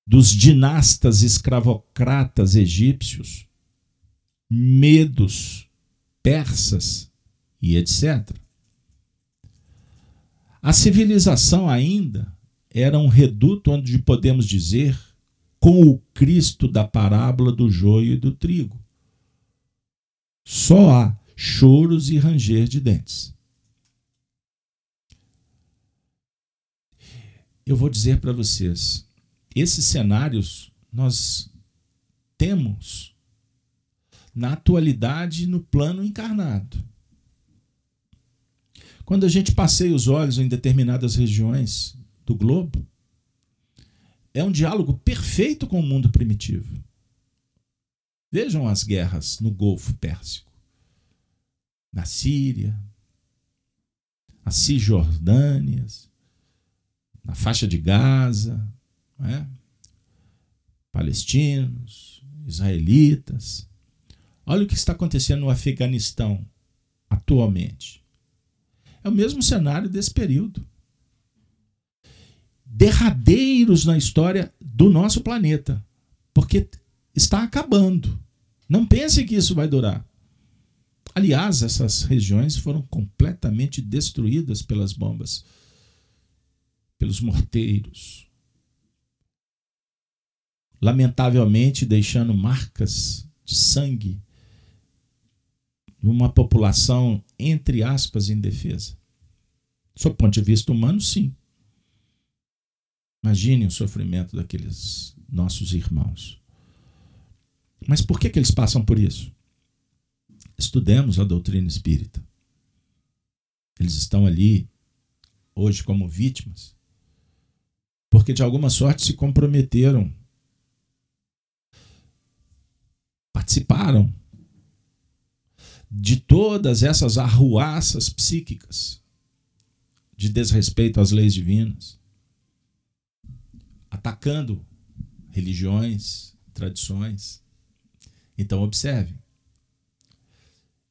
[SPEAKER 1] dos dinastas escravocratas egípcios, medos persas e etc. A civilização ainda era um reduto onde podemos dizer com o Cristo da parábola do joio e do trigo. Só há choros e ranger de dentes. Eu vou dizer para vocês, esses cenários nós temos na atualidade no plano encarnado. Quando a gente passeia os olhos em determinadas regiões do globo, é um diálogo perfeito com o mundo primitivo. Vejam as guerras no Golfo Pérsico, na Síria, as Cisjordânias, na faixa de Gaza, é? palestinos, israelitas. Olha o que está acontecendo no Afeganistão atualmente. É o mesmo cenário desse período. Derradeiros na história do nosso planeta, porque está acabando. Não pense que isso vai durar. Aliás, essas regiões foram completamente destruídas pelas bombas, pelos morteiros. Lamentavelmente, deixando marcas de sangue numa população, entre aspas, indefesa. Do ponto de vista humano, sim. Imagine o sofrimento daqueles nossos irmãos. Mas por que, que eles passam por isso? Estudemos a doutrina espírita. Eles estão ali hoje como vítimas porque de alguma sorte se comprometeram, participaram de todas essas arruaças psíquicas de desrespeito às leis divinas, atacando religiões, tradições. Então, observe: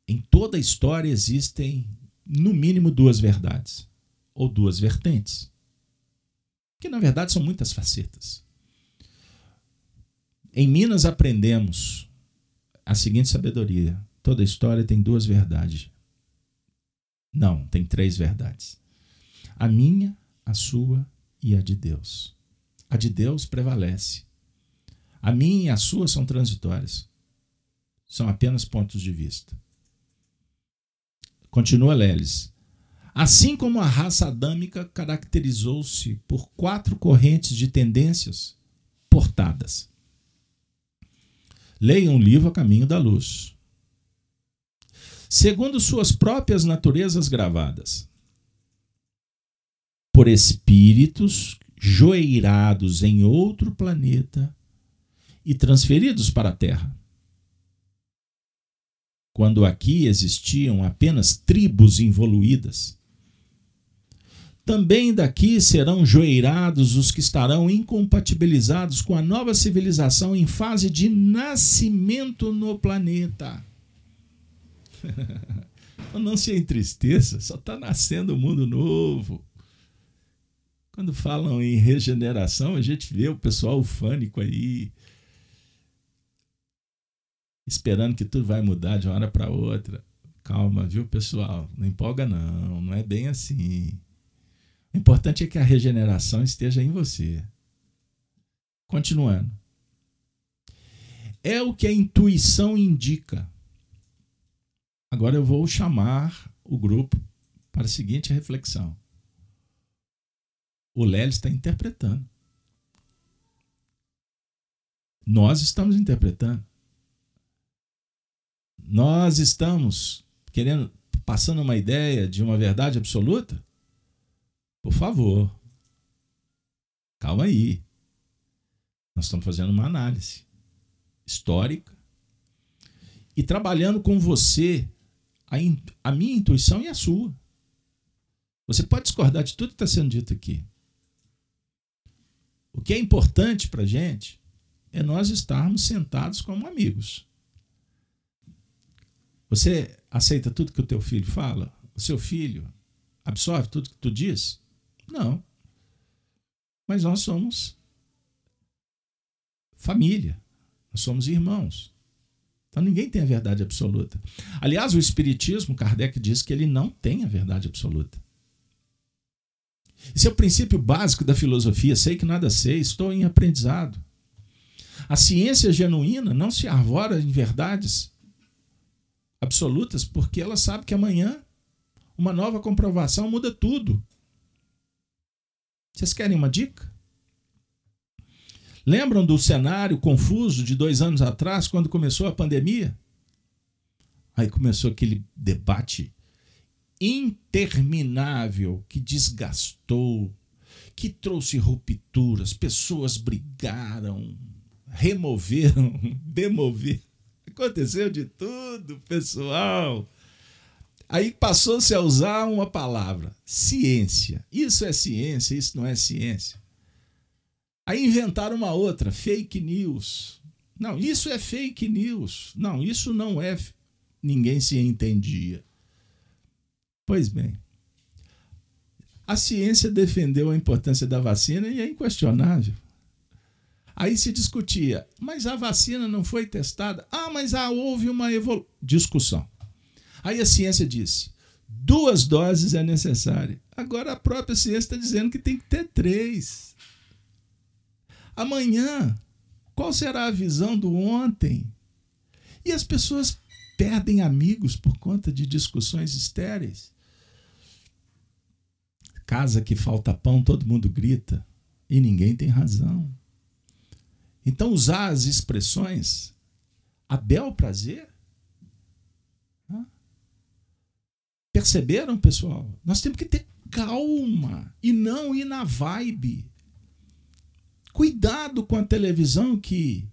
[SPEAKER 1] em toda a história existem, no mínimo, duas verdades, ou duas vertentes. Que na verdade são muitas facetas. Em Minas aprendemos a seguinte sabedoria: toda história tem duas verdades. Não, tem três verdades. A minha, a sua e a de Deus. A de Deus prevalece. A minha e a sua são transitórias. São apenas pontos de vista. Continua Leles. Assim como a raça adâmica caracterizou-se por quatro correntes de tendências portadas. Leiam o livro A Caminho da Luz. Segundo suas próprias naturezas gravadas, por espíritos joeirados em outro planeta e transferidos para a Terra quando aqui existiam apenas tribos involuídas. Também daqui serão joeirados os que estarão incompatibilizados com a nova civilização em fase de nascimento no planeta. Não se entristeça, só está nascendo um mundo novo. Quando falam em regeneração, a gente vê o pessoal ufânico aí, esperando que tudo vai mudar de uma hora para outra. Calma, viu, pessoal? Não empolga, não. Não é bem assim. O importante é que a regeneração esteja em você. Continuando. É o que a intuição indica. Agora eu vou chamar o grupo para a seguinte reflexão. O Lélio está interpretando. Nós estamos interpretando. Nós estamos querendo passando uma ideia de uma verdade absoluta? Por favor. Calma aí. Nós estamos fazendo uma análise histórica e trabalhando com você a, a minha intuição e a sua. Você pode discordar de tudo que está sendo dito aqui. O que é importante para a gente é nós estarmos sentados como amigos. Você aceita tudo que o teu filho fala? O seu filho absorve tudo que tu diz? Não. Mas nós somos família. Nós somos irmãos. Então ninguém tem a verdade absoluta. Aliás, o Espiritismo, Kardec diz que ele não tem a verdade absoluta. Esse é o princípio básico da filosofia. Sei que nada sei, estou em aprendizado. A ciência genuína não se arvora em verdades absolutas porque ela sabe que amanhã uma nova comprovação muda tudo. Vocês querem uma dica? Lembram do cenário confuso de dois anos atrás, quando começou a pandemia? Aí começou aquele debate interminável que desgastou, que trouxe rupturas, pessoas brigaram, removeram, demoveram. Aconteceu de tudo, pessoal. Aí passou-se a usar uma palavra, ciência. Isso é ciência, isso não é ciência. Aí inventaram uma outra, fake news. Não, isso é fake news. Não, isso não é. Ninguém se entendia. Pois bem, a ciência defendeu a importância da vacina e é inquestionável. Aí se discutia, mas a vacina não foi testada? Ah, mas ah, houve uma evolu discussão. Aí a ciência disse: duas doses é necessária. Agora a própria ciência está dizendo que tem que ter três. Amanhã, qual será a visão do ontem? E as pessoas perdem amigos por conta de discussões estéreis. Casa que falta pão, todo mundo grita e ninguém tem razão. Então, usar as expressões a bel prazer Perceberam, pessoal? Nós temos que ter calma e não ir na vibe. Cuidado com a televisão que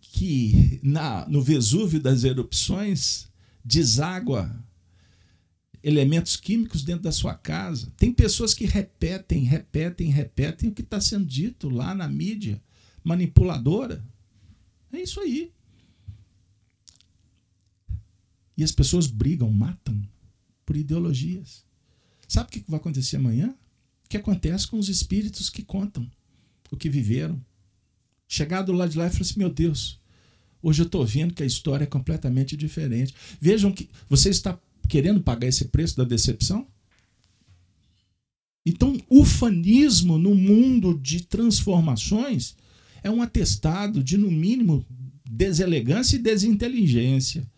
[SPEAKER 1] que na no Vesúvio das erupções deságua elementos químicos dentro da sua casa. Tem pessoas que repetem, repetem, repetem o que está sendo dito lá na mídia manipuladora. É isso aí. E as pessoas brigam, matam por ideologias. Sabe o que vai acontecer amanhã? Que acontece com os espíritos que contam o que viveram? Chegado lá de lá e falou assim: meu Deus, hoje eu estou vendo que a história é completamente diferente. Vejam que você está querendo pagar esse preço da decepção? Então, o fanismo no mundo de transformações é um atestado de, no mínimo, deselegância e desinteligência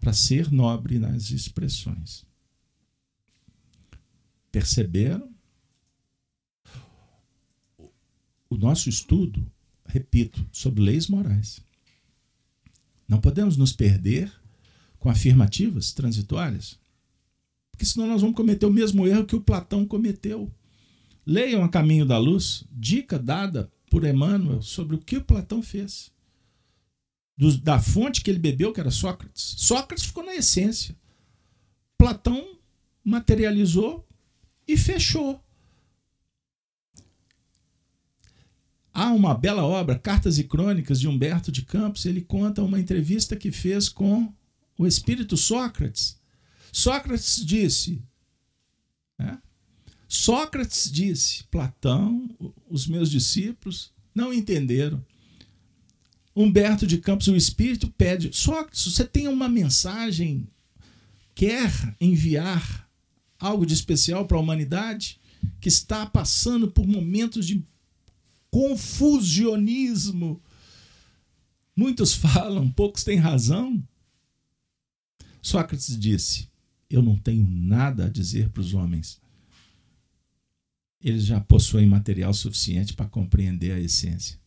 [SPEAKER 1] para ser nobre nas expressões. Perceberam? O nosso estudo, repito, sobre leis morais. Não podemos nos perder com afirmativas transitórias, porque senão nós vamos cometer o mesmo erro que o Platão cometeu. Leiam A Caminho da Luz, dica dada por Emmanuel sobre o que o Platão fez do, da fonte que ele bebeu, que era Sócrates. Sócrates ficou na essência. Platão materializou e fechou. Há uma bela obra, Cartas e Crônicas, de Humberto de Campos. Ele conta uma entrevista que fez com o espírito Sócrates. Sócrates disse: né? Sócrates disse, Platão, os meus discípulos não entenderam. Humberto de Campos, o Espírito, pede: só se você tem uma mensagem, quer enviar algo de especial para a humanidade que está passando por momentos de confusionismo. Muitos falam, poucos têm razão. Sócrates disse: Eu não tenho nada a dizer para os homens. Eles já possuem material suficiente para compreender a essência.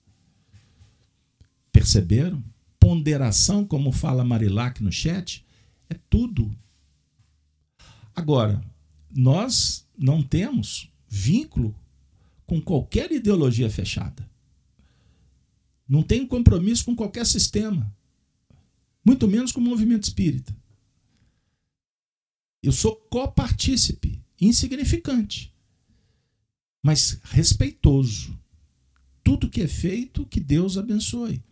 [SPEAKER 1] Perceberam? Ponderação, como fala Marilac no chat, é tudo. Agora, nós não temos vínculo com qualquer ideologia fechada. Não tenho compromisso com qualquer sistema, muito menos com o movimento espírita. Eu sou copartícipe, insignificante, mas respeitoso. Tudo que é feito, que Deus abençoe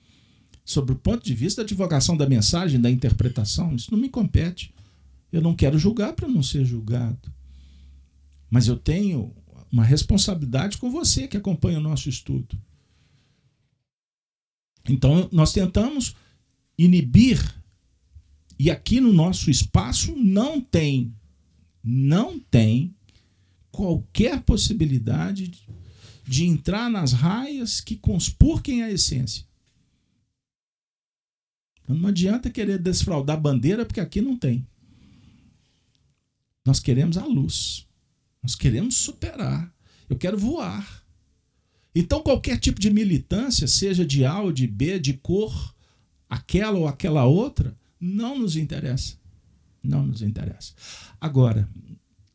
[SPEAKER 1] sobre o ponto de vista da divulgação da mensagem, da interpretação, isso não me compete. Eu não quero julgar para não ser julgado. Mas eu tenho uma responsabilidade com você que acompanha o nosso estudo. Então, nós tentamos inibir, e aqui no nosso espaço não tem, não tem qualquer possibilidade de entrar nas raias que conspurquem a essência. Não adianta querer desfraudar bandeira, porque aqui não tem. Nós queremos a luz. Nós queremos superar. Eu quero voar. Então, qualquer tipo de militância, seja de A ou de B, de cor, aquela ou aquela outra, não nos interessa. Não nos interessa. Agora,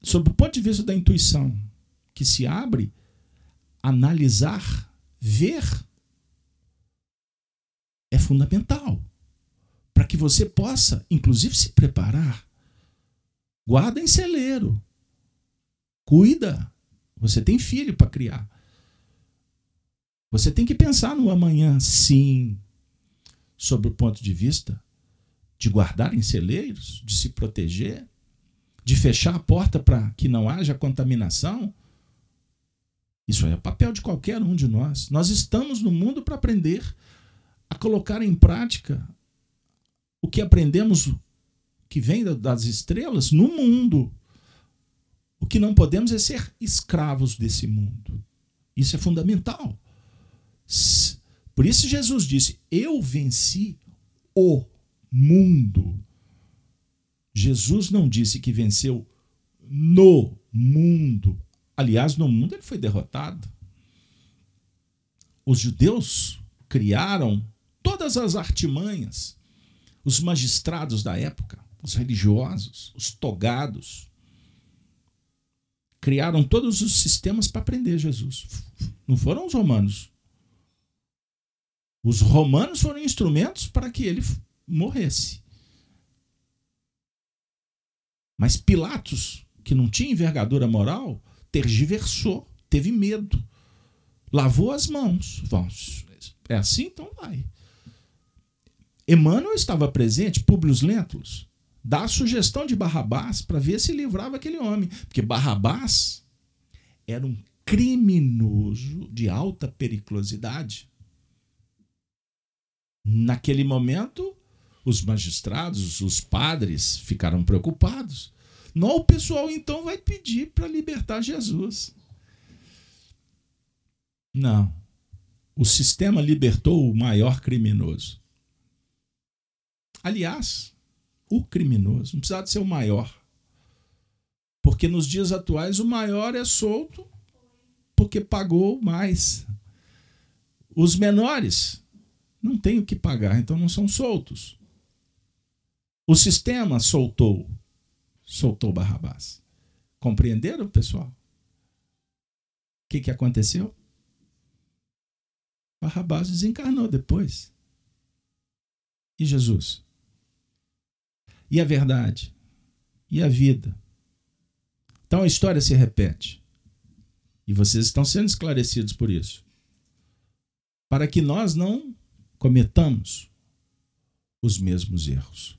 [SPEAKER 1] sob o ponto de vista da intuição que se abre, analisar, ver, é fundamental para que você possa, inclusive, se preparar. Guarda em celeiro. Cuida. Você tem filho para criar. Você tem que pensar no amanhã, sim, sob o ponto de vista de guardar em celeiros, de se proteger, de fechar a porta para que não haja contaminação. Isso é papel de qualquer um de nós. Nós estamos no mundo para aprender a colocar em prática o que aprendemos que vem das estrelas no mundo. O que não podemos é ser escravos desse mundo. Isso é fundamental. Por isso Jesus disse: Eu venci o mundo. Jesus não disse que venceu no mundo. Aliás, no mundo ele foi derrotado. Os judeus criaram todas as artimanhas, os magistrados da época, os religiosos, os togados, criaram todos os sistemas para prender Jesus. Não foram os romanos. Os romanos foram instrumentos para que ele morresse. Mas Pilatos, que não tinha envergadura moral, tergiversou, teve medo, lavou as mãos. Vamos, é assim? Então vai. Emmanuel estava presente, Públio Lentulus, dá a sugestão de Barrabás para ver se livrava aquele homem. Porque Barrabás era um criminoso de alta periculosidade. Naquele momento, os magistrados, os padres ficaram preocupados. Não, o pessoal então vai pedir para libertar Jesus. Não. O sistema libertou o maior criminoso. Aliás, o criminoso não precisava de ser o maior. Porque nos dias atuais o maior é solto porque pagou mais. Os menores não têm o que pagar, então não são soltos. O sistema soltou, soltou Barrabás. Compreenderam, pessoal? O que, que aconteceu? Barrabás desencarnou depois. E Jesus? E a verdade? E a vida? Então a história se repete. E vocês estão sendo esclarecidos por isso. Para que nós não cometamos os mesmos erros.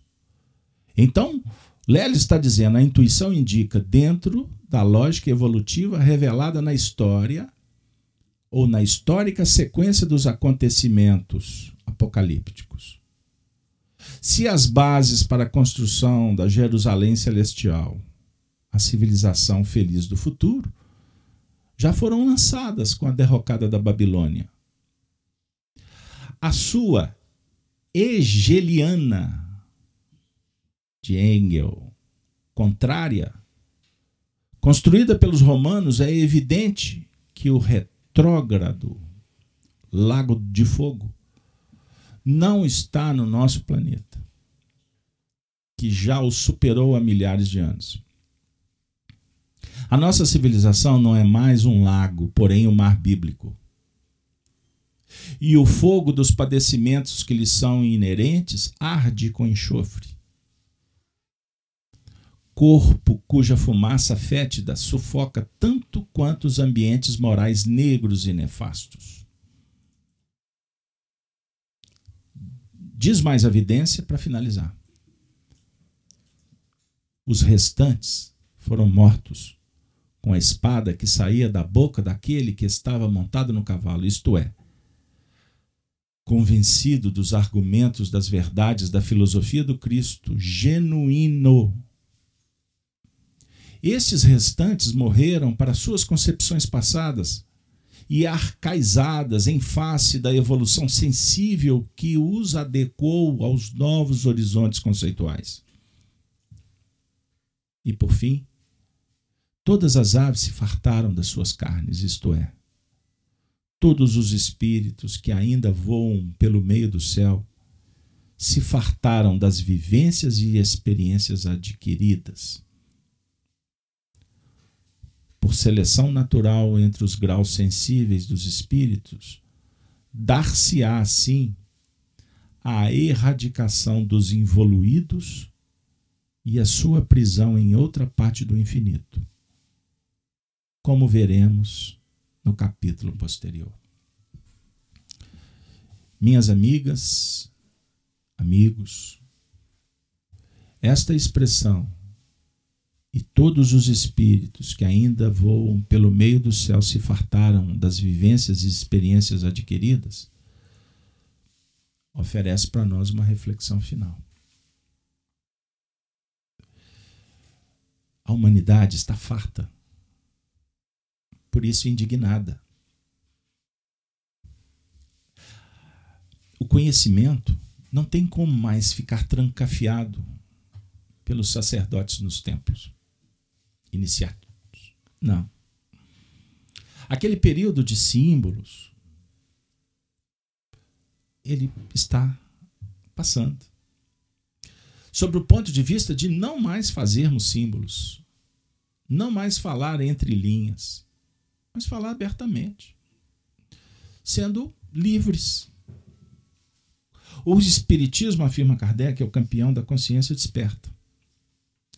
[SPEAKER 1] Então, Lely está dizendo: a intuição indica dentro da lógica evolutiva revelada na história ou na histórica sequência dos acontecimentos apocalípticos. Se as bases para a construção da Jerusalém celestial, a civilização feliz do futuro, já foram lançadas com a derrocada da Babilônia. A sua hegeliana de Engel, contrária, construída pelos romanos, é evidente que o retrógrado lago de fogo não está no nosso planeta, que já o superou há milhares de anos. A nossa civilização não é mais um lago, porém um mar bíblico. E o fogo dos padecimentos que lhe são inerentes arde com enxofre corpo cuja fumaça fétida sufoca tanto quanto os ambientes morais negros e nefastos. Diz mais a evidência para finalizar. Os restantes foram mortos com a espada que saía da boca daquele que estava montado no cavalo, isto é, convencido dos argumentos das verdades da filosofia do Cristo, genuíno estes restantes morreram para suas concepções passadas e arcaizadas em face da evolução sensível que os adequou aos novos horizontes conceituais. E por fim, todas as aves se fartaram das suas carnes, isto é, todos os espíritos que ainda voam pelo meio do céu se fartaram das vivências e experiências adquiridas. Por seleção natural entre os graus sensíveis dos espíritos, dar-se-á assim a erradicação dos involuídos e a sua prisão em outra parte do infinito, como veremos no capítulo posterior. Minhas amigas, amigos, esta expressão e todos os espíritos que ainda voam pelo meio do céu se fartaram das vivências e experiências adquiridas, oferece para nós uma reflexão final. A humanidade está farta, por isso indignada. O conhecimento não tem como mais ficar trancafiado pelos sacerdotes nos templos iniciados. Não. Aquele período de símbolos, ele está passando. Sobre o ponto de vista de não mais fazermos símbolos, não mais falar entre linhas, mas falar abertamente, sendo livres. O Espiritismo, afirma Kardec, é o campeão da consciência desperta.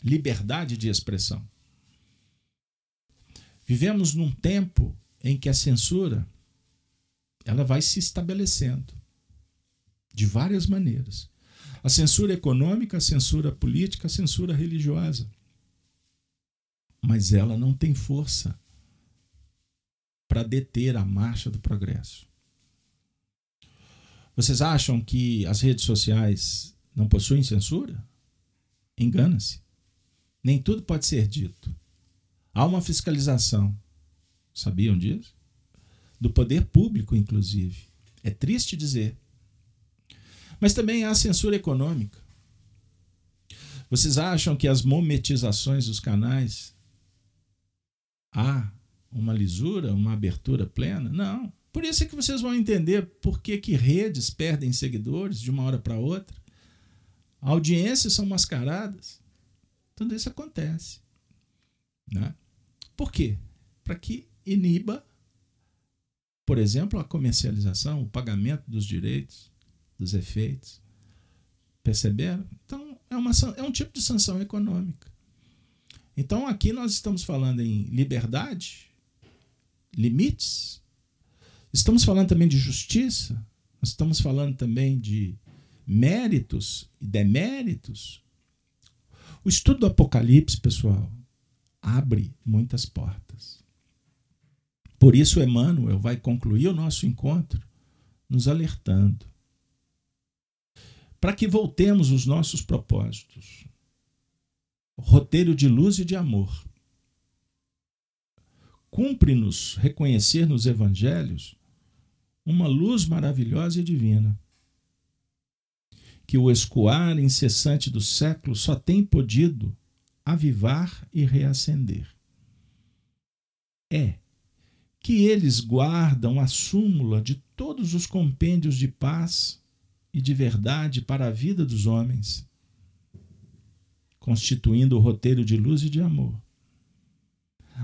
[SPEAKER 1] Liberdade de expressão. Vivemos num tempo em que a censura ela vai se estabelecendo de várias maneiras. A censura econômica, a censura política, a censura religiosa. Mas ela não tem força para deter a marcha do progresso. Vocês acham que as redes sociais não possuem censura? Engana-se. Nem tudo pode ser dito. Há uma fiscalização. Sabiam disso? Do poder público, inclusive. É triste dizer. Mas também há censura econômica. Vocês acham que as mometizações dos canais há uma lisura, uma abertura plena? Não. Por isso é que vocês vão entender por que, que redes perdem seguidores de uma hora para outra. Audiências são mascaradas. Tudo isso acontece. Né? Por quê? Para que iniba, por exemplo, a comercialização, o pagamento dos direitos, dos efeitos. Perceberam? Então, é, uma, é um tipo de sanção econômica. Então, aqui nós estamos falando em liberdade, limites, estamos falando também de justiça, estamos falando também de méritos e deméritos. O estudo do Apocalipse, pessoal, abre muitas portas. Por isso, Emmanuel vai concluir o nosso encontro nos alertando para que voltemos os nossos propósitos. Roteiro de luz e de amor. Cumpre-nos reconhecer nos evangelhos uma luz maravilhosa e divina, que o escoar incessante do século só tem podido avivar e reacender. É que eles guardam a súmula de todos os compêndios de paz e de verdade para a vida dos homens, constituindo o roteiro de luz e de amor,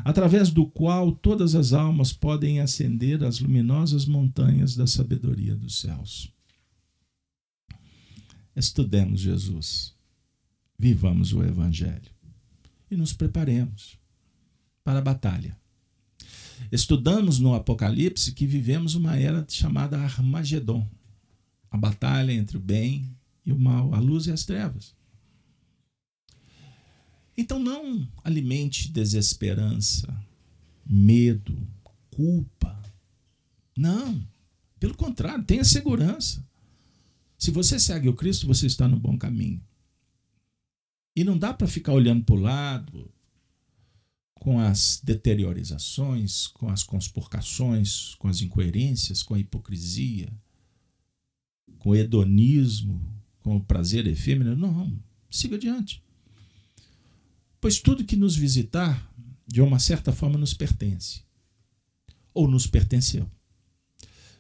[SPEAKER 1] através do qual todas as almas podem ascender às luminosas montanhas da sabedoria dos céus. Estudemos Jesus, vivamos o Evangelho e nos preparemos para a batalha. Estudamos no Apocalipse que vivemos uma era chamada Armagedon a batalha entre o bem e o mal, a luz e as trevas. Então não alimente desesperança, medo, culpa. Não. Pelo contrário, tenha segurança. Se você segue o Cristo, você está no bom caminho. E não dá para ficar olhando para o lado com as deteriorizações, com as conspurcações, com as incoerências, com a hipocrisia, com o hedonismo, com o prazer efêmero. Não, siga adiante. Pois tudo que nos visitar, de uma certa forma, nos pertence. Ou nos pertenceu.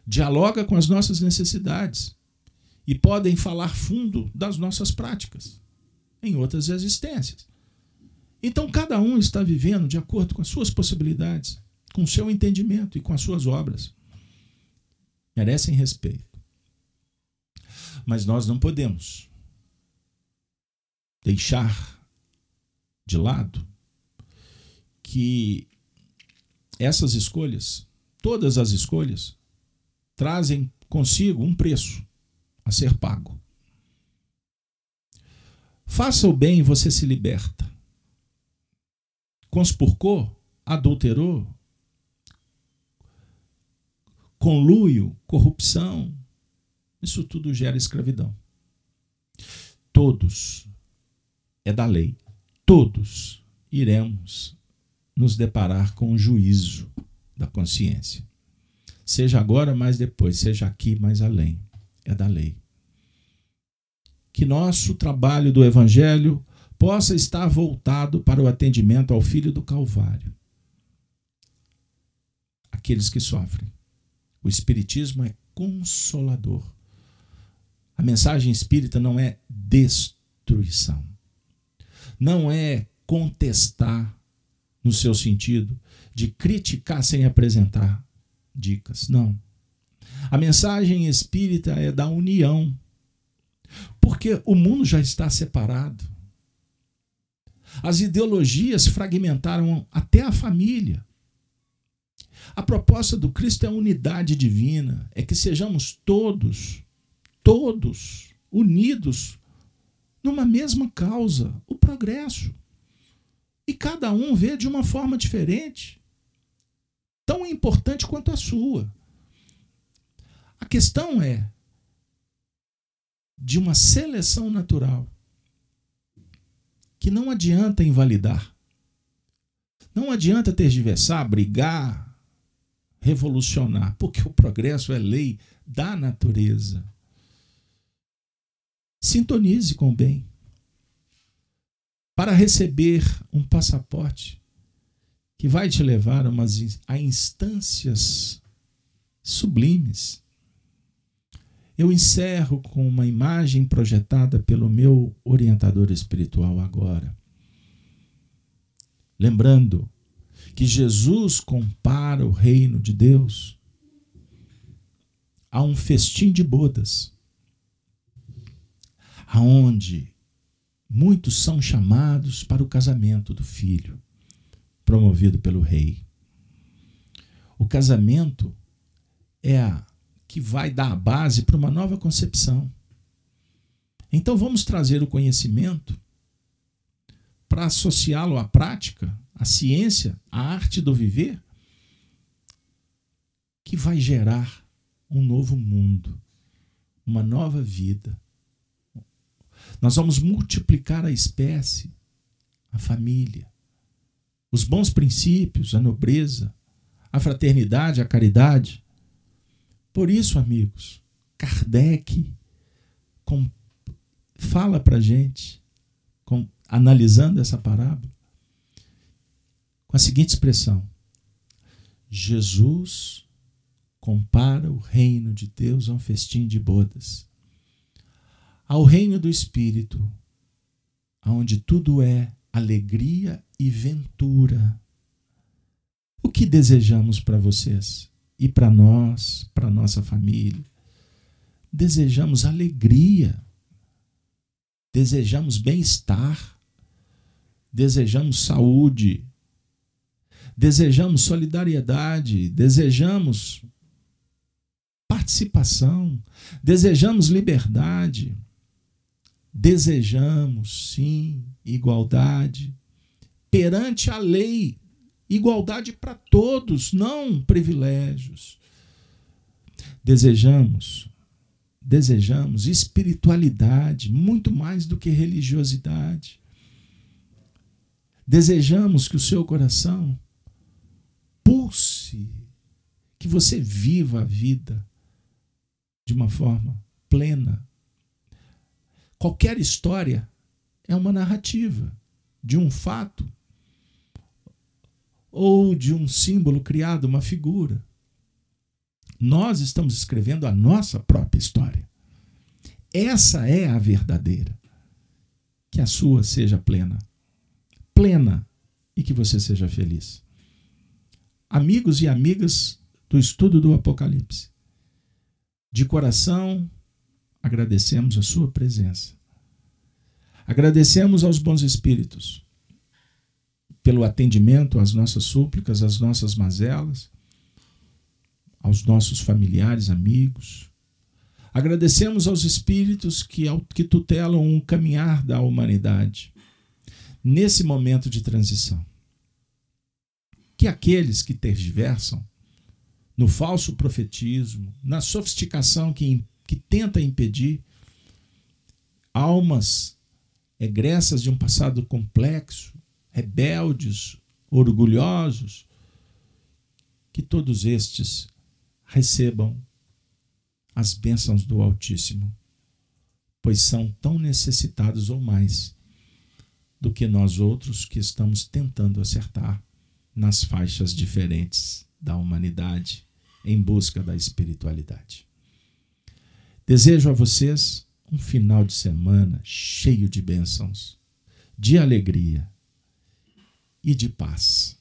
[SPEAKER 1] Dialoga com as nossas necessidades e podem falar fundo das nossas práticas em outras existências. Então, cada um está vivendo de acordo com as suas possibilidades, com o seu entendimento e com as suas obras. Merecem respeito. Mas nós não podemos deixar de lado que essas escolhas, todas as escolhas, trazem consigo um preço a ser pago. Faça o bem e você se liberta. Conspurcou, adulterou, conluio, corrupção, isso tudo gera escravidão. Todos, é da lei, todos iremos nos deparar com o juízo da consciência. Seja agora, mais depois, seja aqui, mais além. É da lei. Que nosso trabalho do Evangelho possa estar voltado para o atendimento ao Filho do Calvário. Aqueles que sofrem. O Espiritismo é consolador. A mensagem espírita não é destruição. Não é contestar no seu sentido de criticar sem apresentar dicas. Não. A mensagem espírita é da união. Porque o mundo já está separado. As ideologias fragmentaram até a família. A proposta do Cristo é a unidade divina, é que sejamos todos, todos unidos numa mesma causa, o progresso. E cada um vê de uma forma diferente, tão importante quanto a sua. A questão é de uma seleção natural que não adianta invalidar. Não adianta tergiversar, brigar, revolucionar, porque o progresso é lei da natureza. Sintonize com o bem para receber um passaporte que vai te levar a, a instâncias sublimes. Eu encerro com uma imagem projetada pelo meu orientador espiritual agora. Lembrando que Jesus compara o reino de Deus a um festim de bodas, aonde muitos são chamados para o casamento do filho, promovido pelo rei. O casamento é a que vai dar a base para uma nova concepção. Então vamos trazer o conhecimento para associá-lo à prática, à ciência, à arte do viver, que vai gerar um novo mundo, uma nova vida nós vamos multiplicar a espécie, a família, os bons princípios, a nobreza, a fraternidade, a caridade. Por isso, amigos, Kardec com, fala para gente, com, analisando essa parábola, com a seguinte expressão: Jesus compara o reino de Deus a um festim de bodas ao reino do Espírito, onde tudo é alegria e ventura. O que desejamos para vocês e para nós, para nossa família? Desejamos alegria, desejamos bem-estar, desejamos saúde, desejamos solidariedade, desejamos participação, desejamos liberdade. Desejamos, sim, igualdade. Perante a lei, igualdade para todos, não privilégios. Desejamos, desejamos espiritualidade muito mais do que religiosidade. Desejamos que o seu coração pulse, que você viva a vida de uma forma plena, Qualquer história é uma narrativa de um fato ou de um símbolo criado, uma figura. Nós estamos escrevendo a nossa própria história. essa é a verdadeira. Que a sua seja plena. Plena e que você seja feliz. Amigos e amigas do estudo do Apocalipse, de coração agradecemos a sua presença. Agradecemos aos bons espíritos pelo atendimento às nossas súplicas, às nossas mazelas, aos nossos familiares, amigos. Agradecemos aos espíritos que, que tutelam o caminhar da humanidade nesse momento de transição. Que aqueles que tergiversam no falso profetismo, na sofisticação que, que tenta impedir almas egressas de um passado complexo, rebeldes, orgulhosos, que todos estes recebam as bênçãos do Altíssimo, pois são tão necessitados ou mais do que nós outros que estamos tentando acertar nas faixas diferentes da humanidade em busca da espiritualidade. Desejo a vocês um final de semana cheio de bênçãos, de alegria e de paz.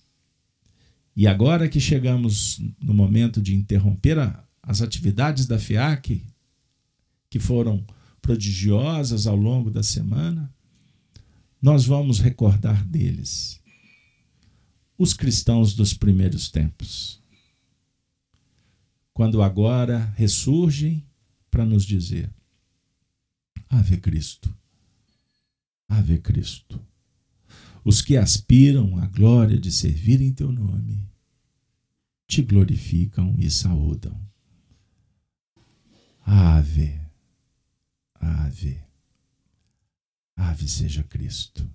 [SPEAKER 1] E agora que chegamos no momento de interromper a, as atividades da FIAC, que foram prodigiosas ao longo da semana, nós vamos recordar deles, os cristãos dos primeiros tempos, quando agora ressurgem para nos dizer: Ave Cristo, Ave Cristo. Os que aspiram à glória de servir em teu nome, te glorificam e saúdam. Ave, ave, ave seja Cristo.